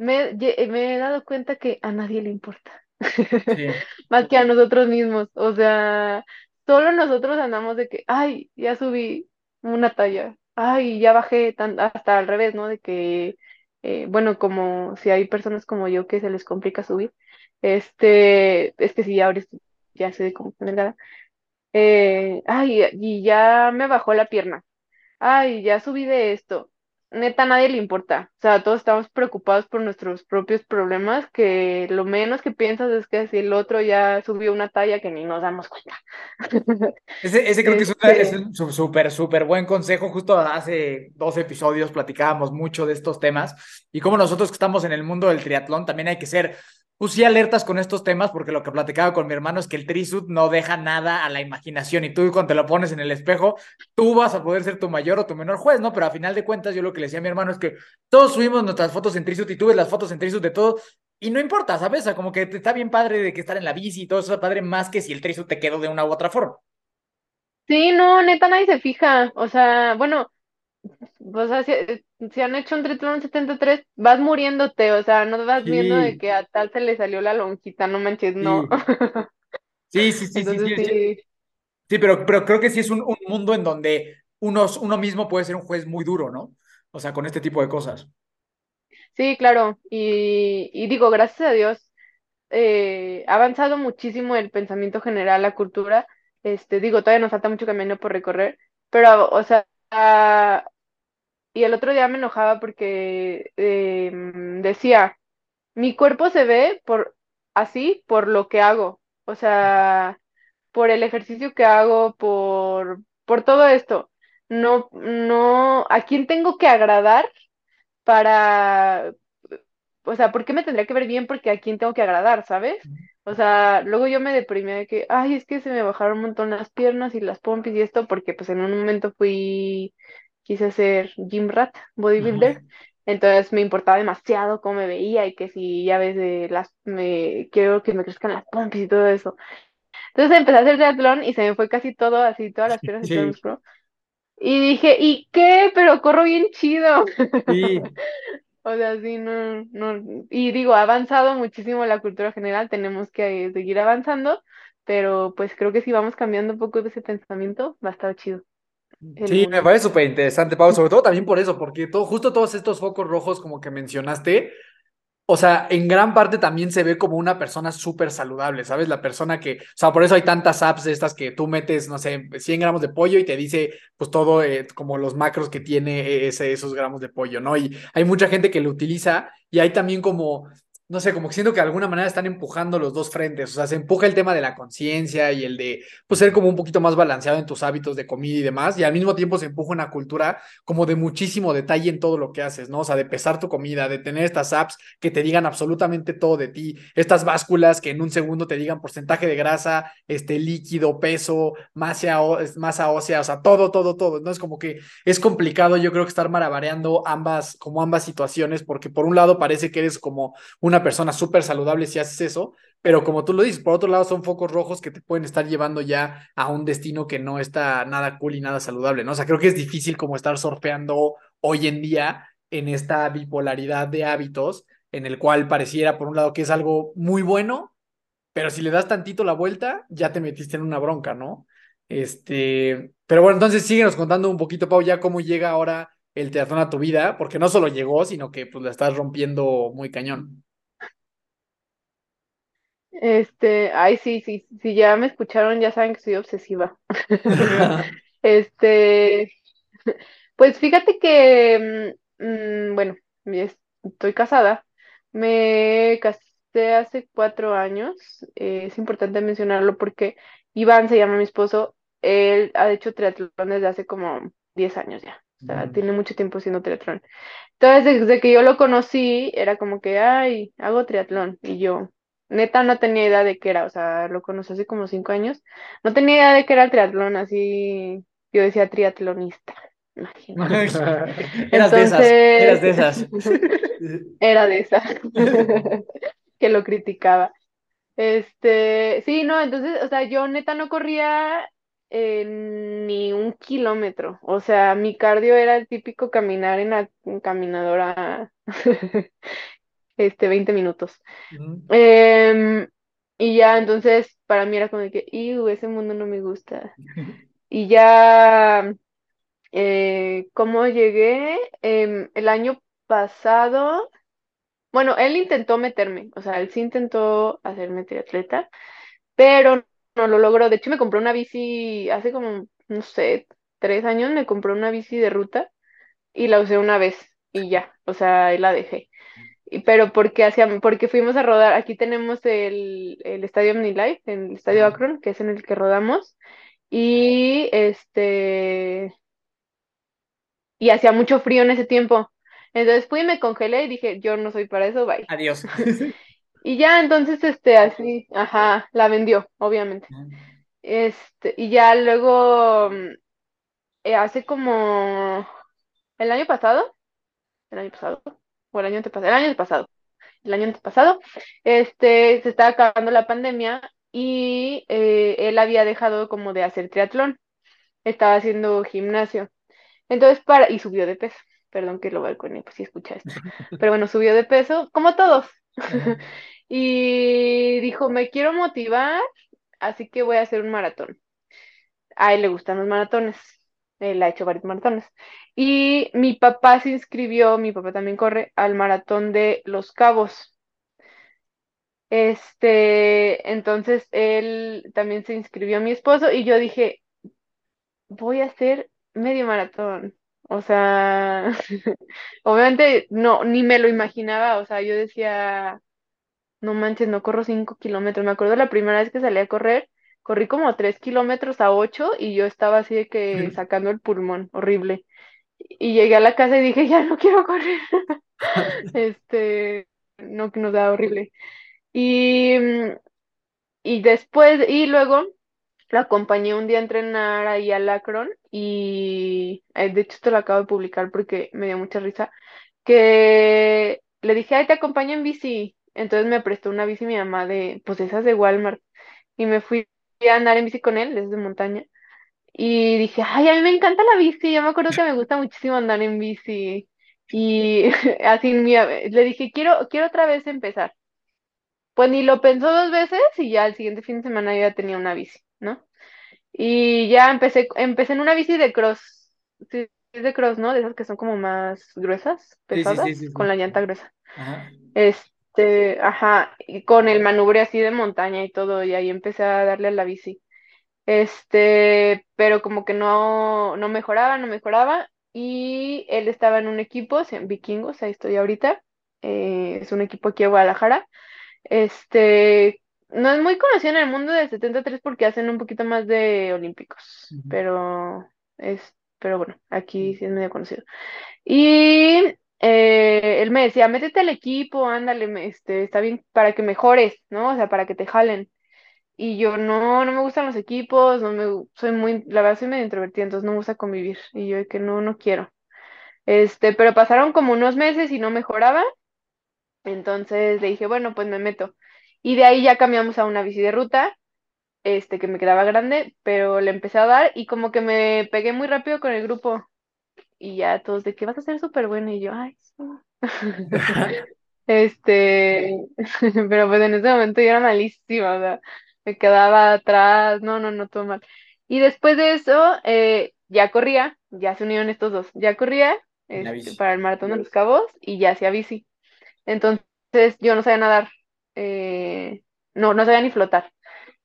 Me, me he dado cuenta que a nadie le importa. Sí. (laughs) Más que a nosotros mismos. O sea, Solo nosotros andamos de que, ay, ya subí una talla, ay, ya bajé tan, hasta al revés, ¿no? De que, eh, bueno, como si hay personas como yo que se les complica subir, este, es que si ya ahora ya se como delgada, eh, ay, y ya me bajó la pierna, ay, ya subí de esto, neta a nadie le importa. O sea, todos estamos preocupados por nuestros propios problemas, que lo menos que piensas es que si el otro ya subió una talla que ni nos damos cuenta. (laughs) Ese, creo que es, este un súper, súper buen consejo. Justo hace dos episodios platicábamos mucho de estos temas y como nosotros que estamos en el mundo del triatlón también hay que ser pues alertas con estos temas, porque lo que platicaba con mi hermano es que el trisuit no deja nada a la imaginación y tú cuando te lo pones en el espejo, tú vas a poder ser tu mayor o tu menor juez, ¿no? Pero a final de cuentas, yo lo que le decía a mi hermano es que todos subimos nuestras fotos en trisuit y tú ves las fotos en trisuit de todo y no importa, ¿sabes? O sea, como que está bien padre de que estar en la bici y todo eso, padre más que si el trisuit te quedó de una u otra forma. Sí, no, neta, nadie se fija. O sea, bueno, o sea, si, han hecho un triatlón 73, vas muriéndote, o sea, no vas viendo de Sí, que a tal se le salió la lonjita, no manches, no. sí. Sí, sí, sí, sí, Entonces sí, sí, sí, Sí, pero, pero creo que sí es un, un mundo en donde uno, uno mismo puede ser un juez muy duro, ¿no? O sea, con este tipo de cosas. sí, claro. Y, y digo, gracias a Dios, eh, ha avanzado muchísimo el pensamiento general, la cultura. Este, digo, todavía nos falta mucho camino por recorrer, pero, o sea, y el otro día me enojaba porque em, decía, mi cuerpo se ve por así por lo que hago, o sea, por el ejercicio que hago, por, por todo esto. No, no, ¿a quién tengo que agradar para, o sea, ¿por qué me tendría que ver bien? Porque a quién tengo que agradar, ¿sabes? O sea, luego yo me deprimí de que, ay, es que se me bajaron un montón las piernas y las pompis y esto, porque pues en un momento fui, quise ser gym rat, bodybuilder, Ujú. entonces me importaba demasiado cómo me veía y que si ya ves de las, me, quiero que me crezcan las pompis y todo eso. Entonces empecé a hacer triatlón y se me fue casi todo, así, todas las piernas y todo el Sí, músculo. Y dije, ¿y qué? Pero corro bien chido. sí, (laughs) O sea, sí, no, no, y digo, ha avanzado muchísimo la cultura general, tenemos que eh, seguir avanzando, pero pues creo que si vamos cambiando un poco de ese pensamiento, va a estar chido el sí, me parece súper interesante, Pau, sobre todo también por eso, porque todo, justo todos estos focos rojos como que mencionaste, o sea, en gran parte también se ve como una persona súper saludable, ¿sabes? La persona que, o sea, por eso hay tantas apps de estas que tú metes, no sé, 100 gramos de pollo y te dice, pues todo, eh, como los macros que tiene ese, esos gramos de pollo, ¿no? Y hay mucha gente que lo utiliza y hay también como, no sé, como que siento que de alguna manera están empujando los dos frentes, o sea, se empuja el tema de la conciencia y el de, pues, ser como un poquito más balanceado en tus hábitos de comida y demás, y al mismo tiempo se empuja una cultura como de muchísimo detalle en todo lo que haces, ¿no? O sea, de pesar tu comida, de tener estas apps que te digan absolutamente todo de ti, estas básculas que en un segundo te digan porcentaje de grasa, este líquido, peso, masa, masa ósea, o sea, todo, todo, todo. Entonces, como que es complicado, yo creo que estar maravillando ambas, como ambas situaciones, porque por un lado parece que eres como una persona súper saludable si haces eso, pero como tú lo dices, por otro lado son focos rojos que te pueden estar llevando ya a un destino que no está nada cool y nada saludable, ¿no? O sea, creo que es difícil como estar surfeando hoy en día en esta bipolaridad de hábitos, en el cual pareciera, por un lado, que es algo muy bueno, pero si le das tantito la vuelta, ya te metiste en una bronca, ¿no? Este, pero bueno, entonces síguenos contando un poquito, Pau, ya cómo llega ahora el teatrón a tu vida, porque no solo llegó, sino que pues la estás rompiendo muy cañón. Este, ay, sí, sí, si ya me escucharon, ya saben que soy obsesiva. (laughs) Este, pues fíjate que, mm, mm, bueno, es- estoy casada. Me casé hace cuatro años. eh, es importante mencionarlo porque Iván se llama mi esposo. Él ha hecho triatlón desde hace como 10 años ya. O sea, tiene mucho tiempo haciendo triatlón. Entonces, desde que yo lo conocí, era como que, ay, hago triatlón. Y yo, neta, no tenía idea de qué era. O sea, lo conocí hace como cinco años. No tenía idea de qué era el triatlón, así yo decía triatlonista, imagínate. (laughs) Eras de esas, eras de Entonces, esas. (laughs) era de esa (laughs) que lo criticaba. Este, sí, no, entonces, o sea, yo neta no corría eh, ni un kilómetro. O sea, mi cardio era el típico caminar en la caminadora, este, 20 minutos. Em, y ya, entonces, para mí era como de que, "Iu, ese mundo no me gusta. (laughs) Y ya, eh, ¿cómo llegué? Em, el año pasado, bueno, él intentó meterme, o sea, él sí intentó hacerme triatleta, pero no lo logró. De hecho, me compró una bici hace como, no sé, tres años, me compró una bici de ruta y la usé una vez y ya, o sea, ahí la dejé. Pero porque hacíamos, porque fuimos a rodar, aquí tenemos el, el estadio OmniLife, el estadio. Akron, que es en el que rodamos, y este, y hacía mucho frío en ese tiempo. Entonces fui y me congelé y dije, yo no soy para eso, bye. Adiós. (laughs) Y ya entonces, este, así, ajá, la vendió, obviamente. Este, y ya luego, eh, hace como el año pasado, el año pasado, o el año antepasado, el año pasado, el año antepasado, este, se estaba acabando la pandemia y eh, él había dejado como de hacer triatlón, estaba haciendo gimnasio. Entonces, para, y subió de peso, perdón que lo balconé, pues si escucha esto, (laughs) pero bueno, subió de peso, como todos. (laughs) Y dijo, me quiero motivar, así que voy a hacer un maratón. A él le gustan los maratones, él ha hecho varios maratones. Y mi papá se inscribió, mi papá también corre, al maratón de Los Cabos. Este, entonces él también se inscribió a mi esposo y yo dije, voy a hacer medio maratón. O sea, (laughs) obviamente no, ni me lo imaginaba. O sea, yo decía, no manches, no corro cinco kilómetros. Me acuerdo la primera vez que salí a correr, corrí como tres kilómetros a ocho y yo estaba así de que sacando el pulmón, horrible. Y llegué a la casa y dije, ya no quiero correr. (laughs) Este, no, que nos da horrible. Y, mm, y después, y luego lo acompañé un día a entrenar ahí al Akron y eh, de hecho esto lo acabo de publicar porque me dio mucha risa, que le dije, ay, te acompaño en bici. Entonces me prestó una bici mi mamá de, pues esas de Walmart. Y me fui a andar en bici con él, desde montaña. Y dije, ay, a mí me encanta la bici. Yo me acuerdo que me gusta muchísimo andar en bici. Y (laughs) así le dije, quiero, quiero otra vez empezar. Pues ni lo pensó dos veces y ya el siguiente fin de semana yo ya tenía una bici, ¿no? Y ya empecé, empecé en una bici de cross. Sí, es de cross, ¿no? De esas que son como más gruesas, pesadas, con la llanta gruesa. Este, ajá, y con el manubrio así de montaña y todo, y ahí empecé a darle a la bici. Este, pero como que no, no mejoraba, no mejoraba, y él estaba en un equipo, en Vikingos, ahí estoy ahorita, eh, es un equipo aquí en Guadalajara, este, no es muy conocido en el mundo del 73 porque hacen un poquito más de olímpicos, pero es, pero bueno, aquí sí es medio conocido. Y eh, él me decía, métete al equipo, ándale, este, está bien para que mejores, ¿no? O sea, para que te jalen. Y yo no, no me gustan los equipos, no me, soy muy, la verdad soy medio introvertida, entonces no me gusta convivir. Y yo que no, no quiero. Este, pero pasaron como unos meses y no mejoraba. Entonces le dije, bueno, pues me meto. Y de ahí ya cambiamos a una bici de ruta, este, que me quedaba grande, pero le empecé a dar y como que me pegué muy rápido con el grupo. Y ya todos de que vas a ser súper bueno. Y yo, ay, sí. (laughs) (laughs) Este, (laughs) pero pues en ese momento yo era malísima, o sea, me quedaba atrás, no, no, no, todo mal. Y después de eso, eh, ya corría, ya se unieron estos dos, ya corría este, para el maratón de los cabos y ya hacía bici. Entonces yo no sabía nadar, eh, no, no sabía ni flotar.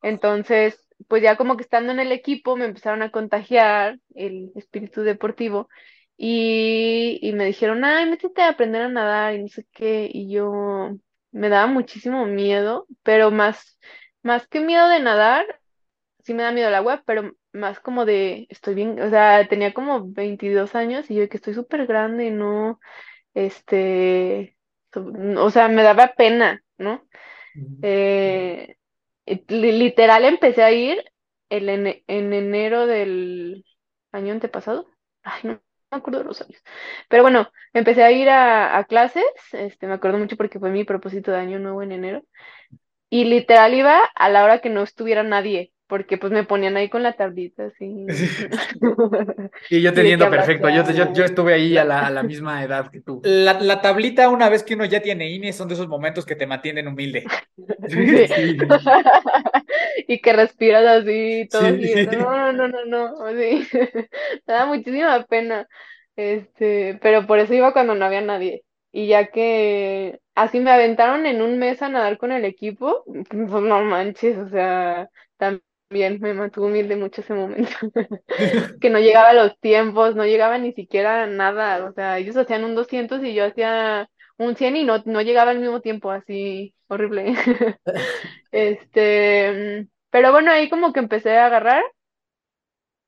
Entonces, pues ya como que estando en el equipo me empezaron a contagiar el espíritu deportivo y, y me dijeron, ay, métete a aprender a nadar y no sé qué, y yo me daba muchísimo miedo, pero más, más que miedo de nadar, sí me da miedo el agua, pero más como de, estoy bien, o sea, tenía como 22 años y yo que estoy súper grande, ¿no? Este, o sea, me daba pena, ¿no? Eh, literal empecé a ir el en, en enero del año antepasado. Ay, no, me acuerdo de los años. Pero bueno, empecé a ir a, clases, este, me acuerdo mucho porque fue mi propósito de año nuevo en enero. Y literal iba a la hora que no estuviera nadie, porque pues me ponían ahí con la tablita así. (laughs) y yo (laughs) teniendo perfecto, yo, yo, estuve ahí a la, (laughs) misma edad que tú. La, tablita, una vez que uno ya tiene INE, son de esos momentos que te mantienen humilde. y que respiras así, todo no, no, no, no, me da muchísima pena. Este, pero por eso iba cuando no había nadie. Y ya que así me aventaron en un mes a nadar con el equipo, pues no manches, o sea, también me mantuvo humilde mucho ese momento. (laughs) que no llegaba a los tiempos, no llegaba ni siquiera nada. O sea, ellos hacían un 200 y yo hacía un 100 y no, no llegaba al mismo tiempo, así horrible. (laughs) este, pero bueno, ahí como que empecé a agarrar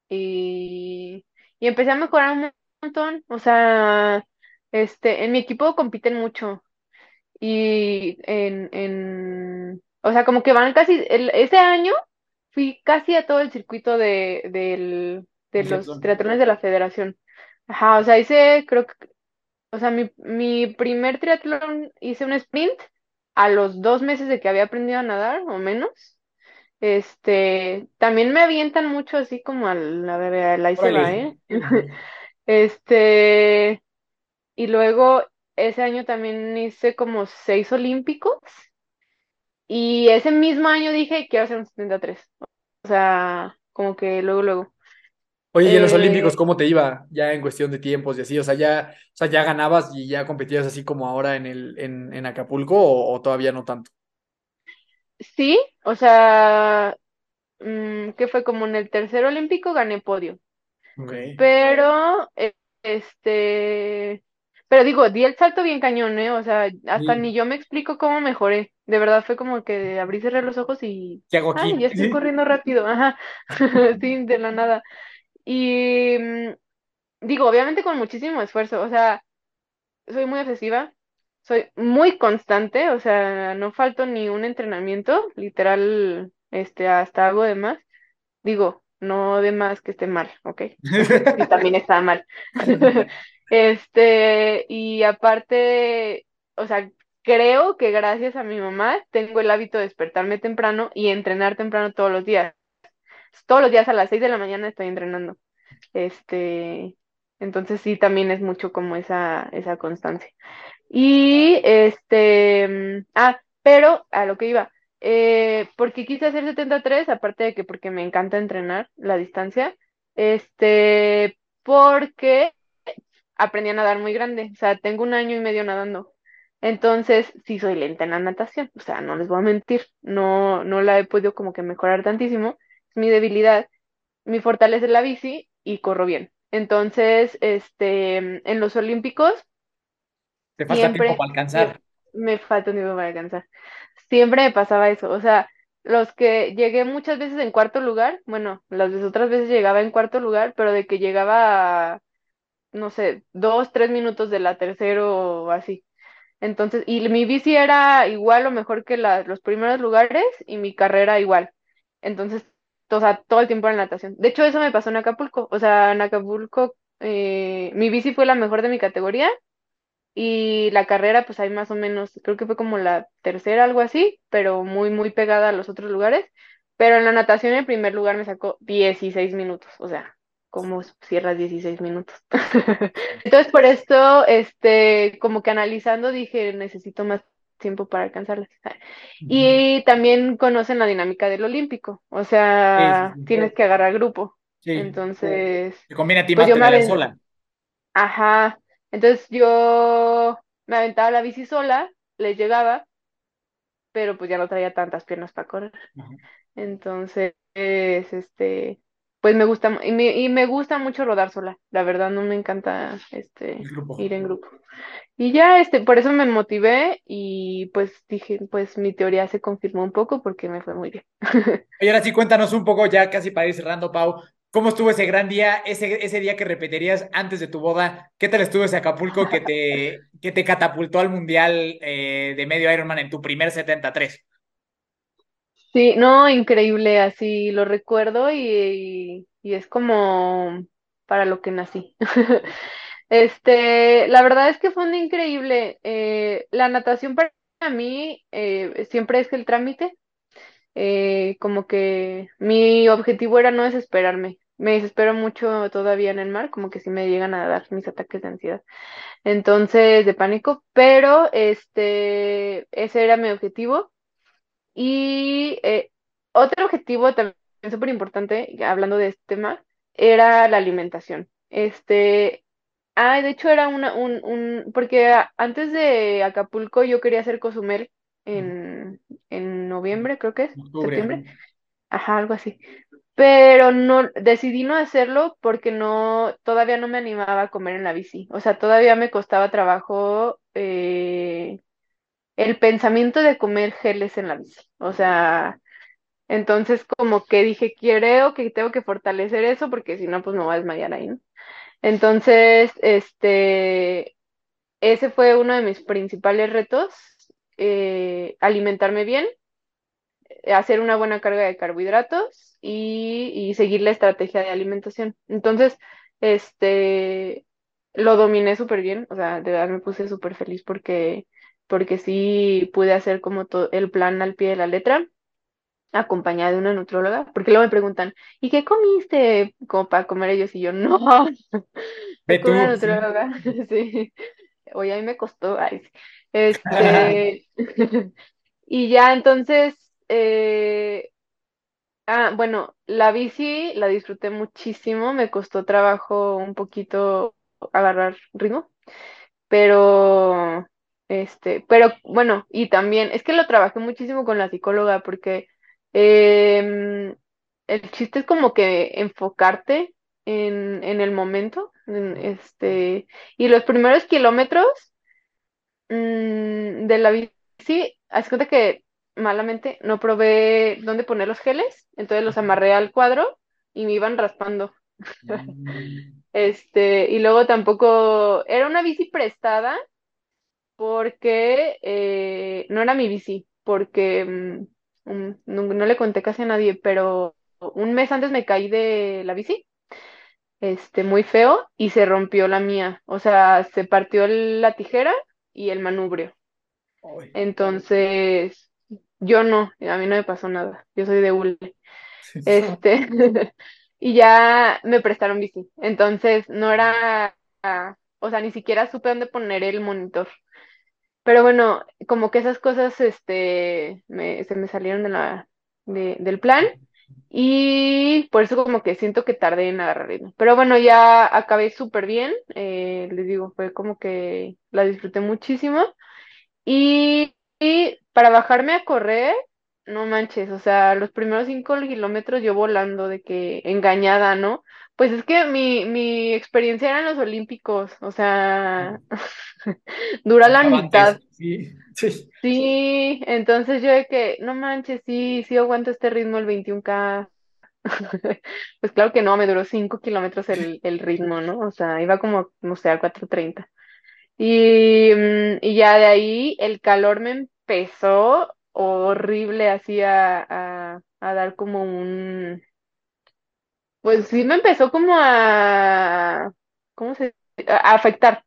y, y empecé a mejorar un montón. O sea, este, en mi equipo compiten mucho y en, en, o sea, como que van casi, el, ese año fui casi a todo el circuito de, del, de los triatlones de la federación. Ajá, o sea, hice, creo que, o sea, mi, mi primer triatlón hice un sprint a los dos meses de que había aprendido a nadar, o menos. Este, también me avientan mucho así como al, a ver, ahí se va. ¿eh? (laughs) Este, y luego ese año también hice como seis olímpicos y ese mismo año dije, quiero hacer un 73. O sea, como que luego, luego. Oye, ¿y en los Olímpicos Eh, cómo te iba ya en cuestión de tiempos y así? O sea, ya, o sea, ya ganabas y ya competías así como ahora en el, en, en Acapulco o, o todavía no tanto. sí, o sea, mm, que fue como en el tercer olímpico gané podio. Pero, eh, este, pero digo, di el salto bien cañón, ¿eh? O sea, hasta Sí. ni yo me explico cómo mejoré. De verdad fue como que abrí y cerré los ojos y, ¿Qué hago ay, ya estoy Sí. (laughs) corriendo rápido, ajá, (laughs) sí, de la nada. Y mm, digo, obviamente con muchísimo esfuerzo, o sea, soy muy obsesiva, soy muy constante, o sea, no falto ni un entrenamiento, literal, este, hasta hago de más. Digo, no de más que esté mal, ¿ok? (laughs) Sí, también está mal. Este, y aparte, o sea, creo que gracias a mi mamá tengo el hábito de despertarme temprano y entrenar temprano todos los días. Todos los días a las seis de la mañana estoy entrenando. Este, entonces sí, también es mucho como esa, esa constancia. Y este, mm, ah, pero a lo que iba, eh, porque quise hacer 73 aparte de que porque me encanta entrenar la distancia, este, porque aprendí a nadar muy grande, o sea, tengo un año y medio nadando. Entonces, sí soy lenta en la natación, o sea, no les voy a mentir, no, no la he podido como que mejorar tantísimo, es mi debilidad, mi fortaleza es la bici y corro bien. Entonces, este, en los Olímpicos Te falta tiempo para alcanzar. me falta un tiempo para alcanzar. Siempre me pasaba eso. O sea, los que llegué muchas veces en cuarto lugar, bueno, las otras veces llegaba en cuarto lugar, pero de que llegaba, a, no sé, dos, tres minutos de la tercero o así. Entonces, y mi bici era igual o mejor que la- los primeros lugares y mi carrera igual. Entonces, o sea, todo el tiempo en natación. De hecho, eso me pasó en Acapulco. O sea, en Acapulco, eh, mi bici fue la mejor de mi categoría y la carrera, pues ahí más o menos, creo que fue como la tercera, algo así, pero muy, muy pegada a los otros lugares. Pero en la natación, el primer lugar me sacó 16 minutos, o sea, ¿cómo cierras 16 minutos? (laughs) Entonces, por esto, este, como que analizando, dije, necesito más tiempo para alcanzarlas. Y también conocen la dinámica del olímpico, o Sí, sí, sea, sí. tienes que agarrar grupo. Entonces, Te conviene a ti pues más aventé. sola. Ajá. Entonces yo me aventaba la bici sola, les llegaba, pero pues ya no traía tantas piernas para correr. Ajá. Entonces, este, pues me gusta, y me, y me gusta mucho rodar sola. La verdad no me encanta, este, grupo. ir en grupo. Y ya, este, por eso me motivé y pues dije, pues mi teoría se confirmó un poco porque me fue muy bien. (laughs) Oye, ahora sí, cuéntanos un poco, ya casi para ir cerrando, Pau. ¿Cómo estuvo ese gran día, ese, ese día que repetirías antes de tu boda? ¿Qué tal estuvo ese Acapulco que te, que te catapultó al Mundial eh, de medio Ironman en tu primer 73? Sí, no, increíble, así lo recuerdo y, y es como para lo que nací. (laughs) Este, la verdad es que fue increíble. Eh, la natación para mí eh, siempre es el trámite. Eh, como que mi objetivo era no desesperarme. Me desespero mucho todavía en el mar, como que sí me llegan a dar mis ataques de ansiedad. Entonces, de pánico, pero este, ese era mi objetivo. Y eh, otro objetivo también súper importante, hablando de este tema, era la alimentación. Este, ah, de hecho era una, un, un, porque antes de Acapulco yo quería hacer Cozumel en, en noviembre, creo que es, Octubre. septiembre, ajá, algo así. Pero no, decidí no hacerlo porque no, todavía no me animaba a comer en la bici. O sea, todavía me costaba trabajo eh, el pensamiento de comer geles en la bici. O sea, entonces como que dije, creo que tengo que fortalecer eso porque si no, pues me voy a desmayar ahí, ¿no? Entonces, este, ese fue uno de mis principales retos eh, alimentarme bien, hacer una buena carga de carbohidratos y, y seguir la estrategia de alimentación. Entonces, este, lo dominé súper bien, o sea, de verdad me puse súper feliz porque, porque sí pude hacer como todo el plan al pie de la letra, acompañada de una nutróloga, porque luego me preguntan, ¿y qué comiste? Como para comer ellos, y yo, no, (laughs) Ve con una tú, sí. nutróloga, (laughs) sí, oye, a mí me costó, ay. Este, (laughs) y ya entonces, eh, ah, bueno, la bici la disfruté muchísimo, me costó trabajo un poquito agarrar ritmo pero, este, pero bueno, y también, es que lo trabajé muchísimo con la psicóloga porque em, el chiste es como que enfocarte en, en el momento, en, este, y los primeros kilómetros mm, de la bici, haz cuenta que malamente no probé dónde poner los geles, entonces los amarré al cuadro y me iban raspando. Mm, (laughs) Este, y luego tampoco, era una bici prestada porque eh, no era mi bici, porque mm, mm, no, no le conté casi a nadie, pero un mes antes me caí de la bici, este, muy feo, y se rompió la mía. O sea, se partió la tijera y el manubrio. Entonces, yo no, a mí no me pasó nada. Yo soy de hule. Este, (laughs) y ya me prestaron bici. Entonces, no era, o sea, ni siquiera supe dónde poner el monitor. Pero bueno, como que esas cosas, este, me- se me salieron de la, de- del plan y por eso como que siento que tardé en agarrar ritmo. Pero bueno, ya acabé súper bien, eh, les digo, fue como que la disfruté muchísimo y, y para bajarme a correr, no manches, o sea, los primeros cinco kilómetros yo volando de que engañada, ¿no? Pues es que mi, mi experiencia era en los Olímpicos, o sea, (laughs) dura la mitad. sí, (laughs) sí. Sí, entonces yo de que, no manches, sí, sí aguanto este ritmo el 21K. (laughs) Pues claro que no, me duró 5 kilómetros el, el ritmo, ¿no? O sea, iba como, no sé, a cuatro treinta Y, mm, y ya de ahí el calor me empezó horrible, así a, a, a dar como un, pues sí me empezó como a, ¿cómo se a afectar,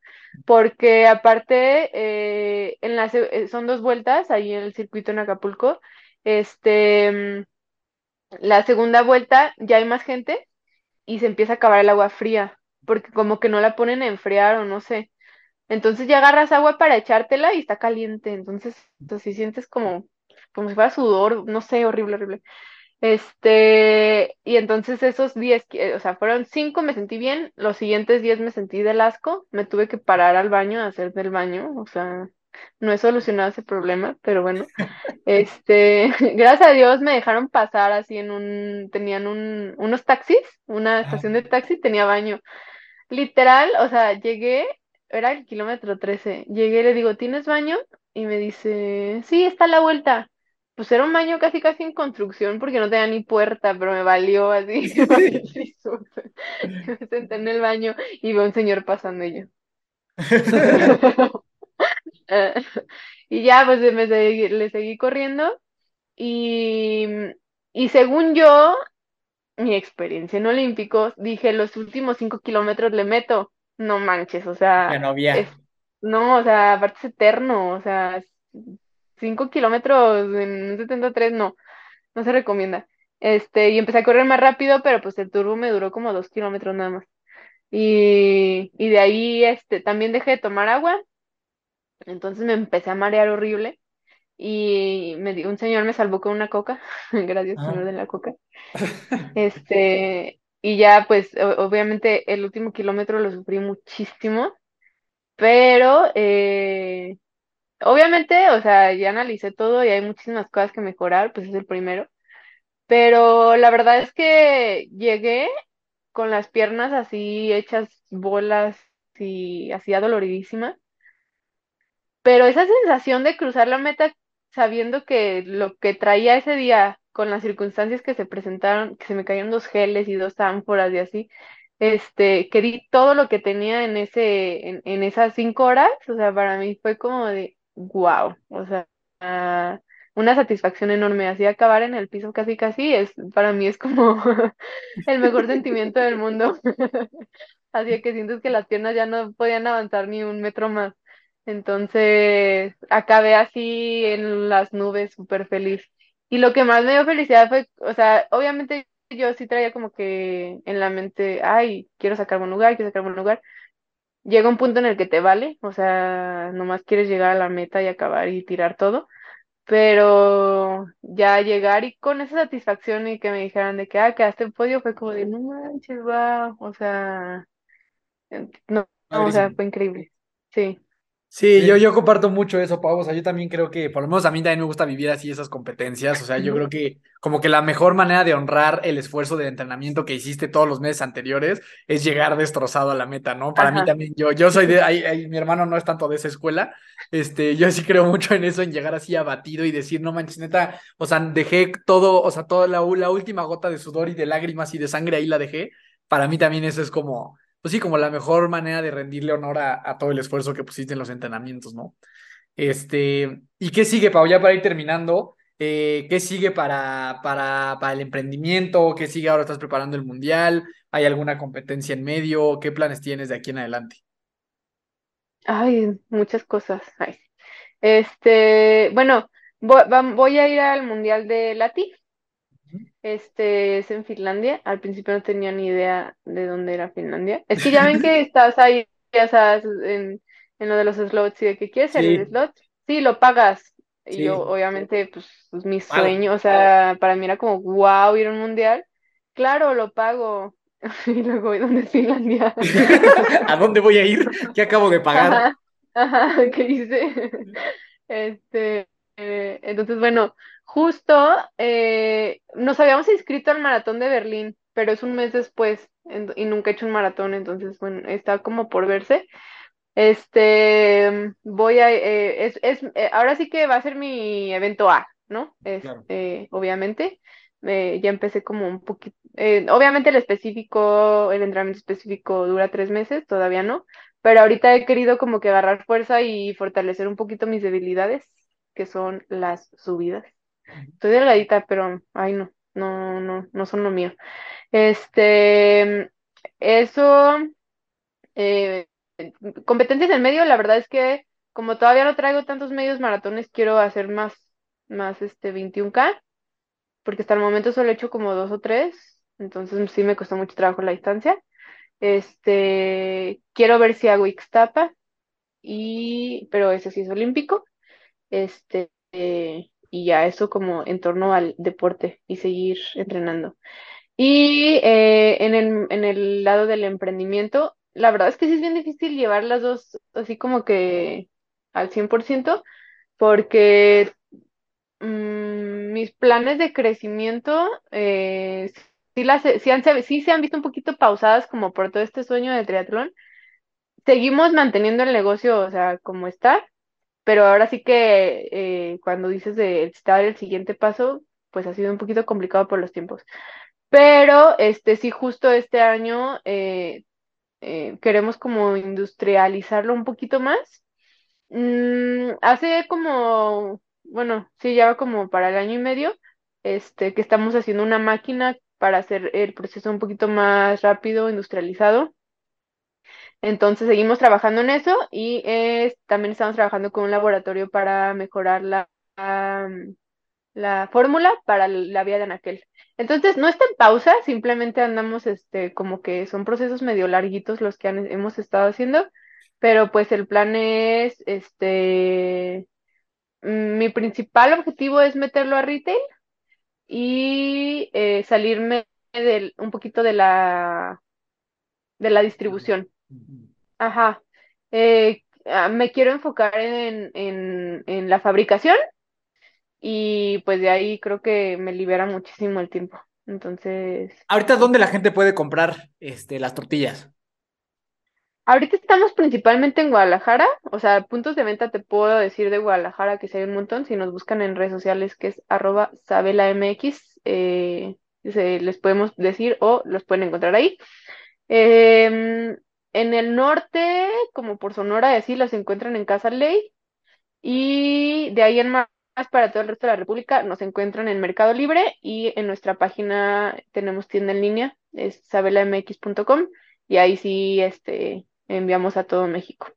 porque aparte eh, en las, eh, son dos vueltas ahí en el circuito en Acapulco, este, la segunda vuelta ya hay más gente y se empieza a acabar el agua fría, porque como que no la ponen a enfriar o no sé, entonces ya agarras agua para echártela y está caliente, entonces así sientes como, como si fuera sudor, no sé, horrible, horrible. Este, y entonces esos 10, que- o sea, fueron 5, me sentí bien, los siguientes 10 me sentí del asco, me tuve que parar al baño a hacer del baño, o sea, no he solucionado ese problema, pero bueno, (laughs) este, (laughs) gracias a Dios me dejaron pasar así en un, tenían un, unos taxis, una Ah, estación de taxi tenía baño, literal, o sea, llegué, era el kilómetro 13, llegué y le digo, ¿tienes baño? Y me dice, sí, está a la vuelta. Pues era un baño casi casi en construcción porque no tenía ni puerta, pero me valió así. (laughs) Sí. (laughs) Me senté en el baño y veo a un señor pasando y yo. (laughs) Eh, Y ya, pues me seguí- le seguí corriendo y, y según yo, mi experiencia en Olímpicos, dije, los últimos cinco kilómetros le meto. No manches, o Ya sea, no es, no, o sea, aparte es eterno, o sea, cinco kilómetros en un 73 no. no se recomienda. Este, y empecé a correr más rápido, pero pues el turbo me duró como dos kilómetros nada más. Y, y de ahí, este, también dejé de tomar agua, entonces me empecé a marear horrible. Y me un señor me salvó con una coca, (laughs) gracias Ah. señor de la coca. (laughs) Este, y ya pues o- obviamente el último kilómetro lo sufrí muchísimo, pero eh, obviamente, o sea, ya analicé todo y hay muchísimas cosas que mejorar, pues es el primero. Pero la verdad es que llegué con las piernas así hechas bolas y así adoloridísima. Pero esa sensación de cruzar la meta sabiendo que lo que traía ese día con las circunstancias que se presentaron, que se me cayeron dos geles y dos ánforas y así, este, que di todo lo que tenía en ese, en, en esas cinco horas, o sea, para mí fue como de wow, o sea, una satisfacción enorme. Así acabar en el piso casi casi es, para mí es como (laughs) el mejor sentimiento del mundo. (laughs) Así que sientes que las piernas ya no podían avanzar ni un metro más. Entonces acabé así en las nubes, súper feliz. Y lo que más me dio felicidad fue, o sea, obviamente yo sí traía como que en la mente, ay, quiero sacarme un lugar, quiero sacarme un lugar. Llega un punto en el que te vale, o sea, nomás quieres llegar a la meta y acabar y tirar todo. Pero ya llegar y con esa satisfacción y que me dijeran de que, ah, quedaste en podio, fue como de, no manches, va, o sea, no, no, o sea, fue increíble. Sí. Sí, Yo, yo comparto mucho eso, Pau. O sea, yo también creo que, por lo menos a mí también me gusta vivir así esas competencias. O sea, yo creo que como que la mejor manera de honrar el esfuerzo de entrenamiento que hiciste todos los meses anteriores es llegar destrozado a la meta, ¿no? Para mí también, yo, yo soy de, ahí, mi hermano no es tanto de esa escuela. Este, yo sí creo mucho en eso, en llegar así abatido y decir, no manches, neta, o sea, dejé todo, o sea, toda la, la última gota de sudor y de lágrimas y de sangre ahí la dejé. Para mí también eso es como pues sí, como la mejor manera de rendirle honor a, todo el esfuerzo que pusiste en los entrenamientos, ¿no? Este, ¿y qué sigue, Pau? Ya para ir terminando, eh, ¿qué sigue para, para, para el emprendimiento? ¿Qué sigue ahora? ¿Estás preparando el mundial? ¿Hay alguna competencia en medio? ¿Qué planes tienes de aquí en adelante? Ay, muchas cosas. Este, bueno, voy, a ir al Mundial de Lati este es en Finlandia. Al principio no tenía ni idea de dónde era Finlandia. Es que ya ven que (laughs) estás ahí, ya sabes, en, en lo de los slots y de que quieres el slot. Sí, lo pagas. Y yo, obviamente, pues, pues mi sueño, o sea, para mí era como, wow, ir a un mundial. Claro, lo pago. (laughs) Y luego, ¿dónde es Finlandia? (laughs) ¿A dónde voy a ir? ¿Qué acabo de pagar? Ajá, ¿qué hice? Este, eh, entonces, bueno, justo eh, nos habíamos inscrito al maratón de Berlín, pero es un mes después y nunca he hecho un maratón, entonces, bueno, está como por verse. Este, voy a, eh, es, es ahora sí que va a ser mi evento A, ¿no? Este, obviamente. ya empecé como un poquito, obviamente el específico, el entrenamiento específico dura tres meses, todavía no, pero ahorita he querido como que agarrar fuerza y fortalecer un poquito mis debilidades que son las subidas. Estoy delgadita, pero, ay, no, no, no, no son lo mío. Este, eso, eh, competencias en medio, la verdad es que como todavía no traigo tantos medios maratones, quiero hacer más, más este 21K, porque hasta el momento solo he hecho como dos o tres, entonces sí me costó mucho trabajo la distancia. Este, quiero ver si hago Ixtapa, y, pero ese sí es olímpico. Este, y ya eso como en torno al deporte y seguir entrenando. Y eh, en, el, en el lado del emprendimiento, la verdad es que sí es bien difícil llevar las dos así como que al 100%, porque mm, mis planes de crecimiento eh, sí, las, sí, han, sí se han visto un poquito pausadas como por todo este sueño de triatlón. Seguimos manteniendo el negocio, o sea, como está, pero ahora sí que eh, cuando dices de estar el siguiente paso, pues ha sido un poquito complicado por los tiempos. Pero este sí, justo este año eh, eh, queremos como industrializarlo un poquito más. Mm, hace como, bueno, sí, ya como para el año y medio, este, que estamos haciendo una máquina para hacer el proceso un poquito más rápido, industrializado. Entonces seguimos trabajando en eso y también estamos trabajando con un laboratorio para mejorar la, la, fórmula para la vía de anaquel. Entonces no está en pausa, simplemente andamos este, como que son procesos medio larguitos los que hemos estado haciendo, pero pues el plan es, este, mm, mi principal objetivo es meterlo a retail y eh, salirme del, un poquito de la, de la distribución. Ajá. Eh, ah, me quiero enfocar en, en, en la fabricación y pues de ahí creo que me libera muchísimo el tiempo. Entonces. Ahorita, ¿dónde la gente puede comprar este, las tortillas? Ahorita estamos principalmente en Guadalajara, o sea, puntos de venta te puedo decir de Guadalajara que si hay un montón, si nos buscan en redes sociales que es arroba sabelamx, eh, les podemos decir o los pueden encontrar ahí. Eh, en el norte, como por Sonora y así, los encuentran en Casa Ley. Y de ahí en más para todo el resto de la República nos encuentran en Mercado Libre y en nuestra página tenemos tienda en línea, es sabelamx.com y ahí sí este, enviamos a todo México.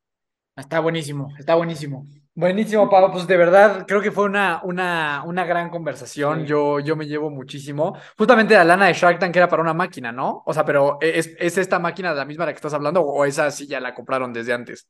Está buenísimo, está buenísimo. Buenísimo, Pablo. Pues de verdad, creo que fue una, una, una gran conversación. Yo, yo me llevo muchísimo. Justamente la lana de Shark Tank era para una máquina, ¿no? O sea, pero ¿es, es esta máquina la misma de la que estás hablando o esa sí ya la compraron desde antes?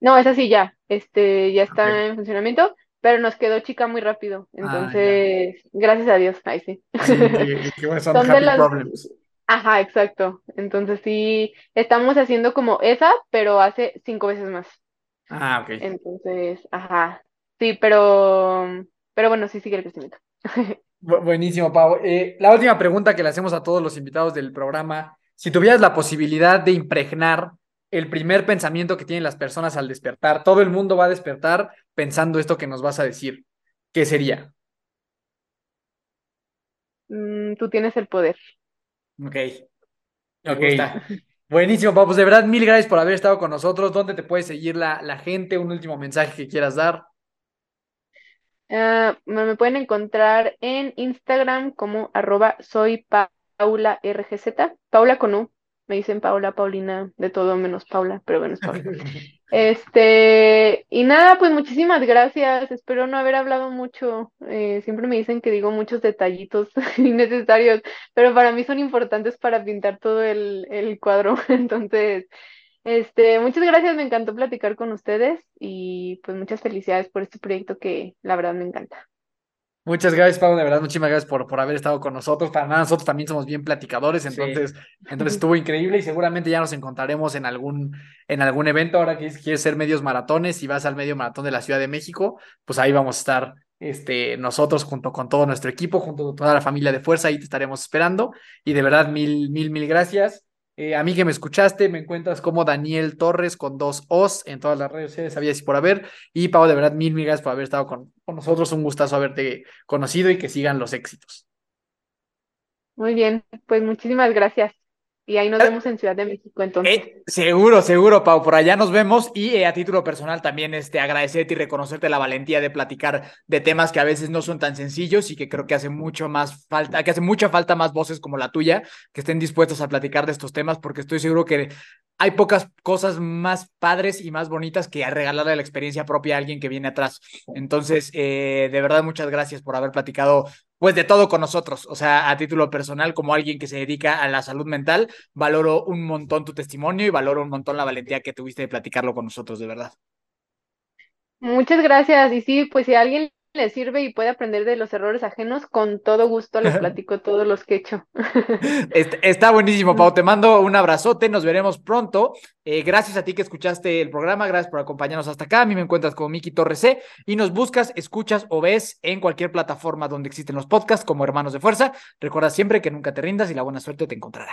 No, esa sí ya, este, ya está en funcionamiento, pero nos quedó chica muy rápido. Ah, Entonces, gracias a Dios, ahí sí. Sí, (laughs) que, son happy las- problems. Ajá, exacto. Entonces sí, estamos haciendo como esa, pero hace cinco veces más. Ah, ok. Entonces, ajá. Sí, pero, pero bueno, sí sigue el crecimiento. (laughs) Bu- buenísimo, Pau. Eh, la última pregunta que le hacemos a todos los invitados del programa, si tuvieras la posibilidad de impregnar el primer pensamiento que tienen las personas al despertar, todo el mundo va a despertar pensando esto que nos vas a decir, ¿qué sería? Mm, tú tienes el poder. Ok. Me Ok. gusta. (laughs) Buenísimo, Pau. Pues de verdad, mil gracias por haber estado con nosotros. ¿Dónde te puede seguir la, la gente? Un último mensaje que quieras dar. Me me pueden encontrar en Instagram como arroba soy Paula RGZ, Paula con U, me dicen Paula, Paulina, de todo menos Paula, pero bueno, es Paula. (laughs) Este, y nada, pues muchísimas gracias, espero no haber hablado mucho, eh, siempre me dicen que digo muchos detallitos (laughs) innecesarios, pero para mí son importantes para pintar todo el, el cuadro, (laughs) entonces... Este, muchas gracias, me encantó platicar con ustedes y pues muchas felicidades por este proyecto que la verdad me encanta. Muchas gracias, Pau. De verdad, muchísimas gracias por, por haber estado con nosotros. Para nada, nosotros también somos bien platicadores, entonces, (laughs) entonces estuvo increíble y seguramente ya nos encontraremos en algún, en algún evento. Ahora que quieres ser medios maratones y vas al medio maratón de la Ciudad de México, pues ahí vamos a estar este, nosotros junto con todo nuestro equipo, junto con toda la familia de fuerza, ahí te estaremos esperando. Y de verdad, mil, mil, mil gracias. Eh, a mí que me escuchaste, me encuentras como Daniel Torres con dos O's en todas las redes sociales, sabías por haber. Y Pau, de verdad, mil, gracias por haber estado con, con nosotros. Un gustazo haberte conocido y que sigan los éxitos. Muy bien, pues muchísimas gracias. Y ahí nos Eh, vemos en Ciudad de México entonces. Eh, seguro, seguro, Pau, por allá nos vemos y eh, a título personal también este, agradecerte y reconocerte la valentía de platicar de temas que a veces no son tan sencillos y que creo que hace mucho más falta, que hace mucha falta más voces como la tuya que estén dispuestos a platicar de estos temas porque estoy seguro que hay pocas cosas más padres y más bonitas que regalarle la experiencia propia a alguien que viene atrás. Entonces, eh, de verdad, muchas gracias por haber platicado pues de todo con nosotros, o sea, a título personal, como alguien que se dedica a la salud mental, valoro un montón tu testimonio y valoro un montón la valentía que tuviste de platicarlo con nosotros, de verdad. Muchas gracias. Y sí, pues si alguien le sirve y puede aprender de los errores ajenos, con todo gusto les (laughs) platico todos los que he hecho. (laughs) Est- Está buenísimo, Pau. Te mando un abrazote. Nos veremos pronto. Eh, gracias a ti que escuchaste el programa. Gracias por acompañarnos hasta acá. A mí me encuentras como Miki Torres C y nos buscas, escuchas o ves en cualquier plataforma donde existen los podcasts como Hermanos de Fuerza. Recuerda siempre que nunca te rindas y la buena suerte te encontrará.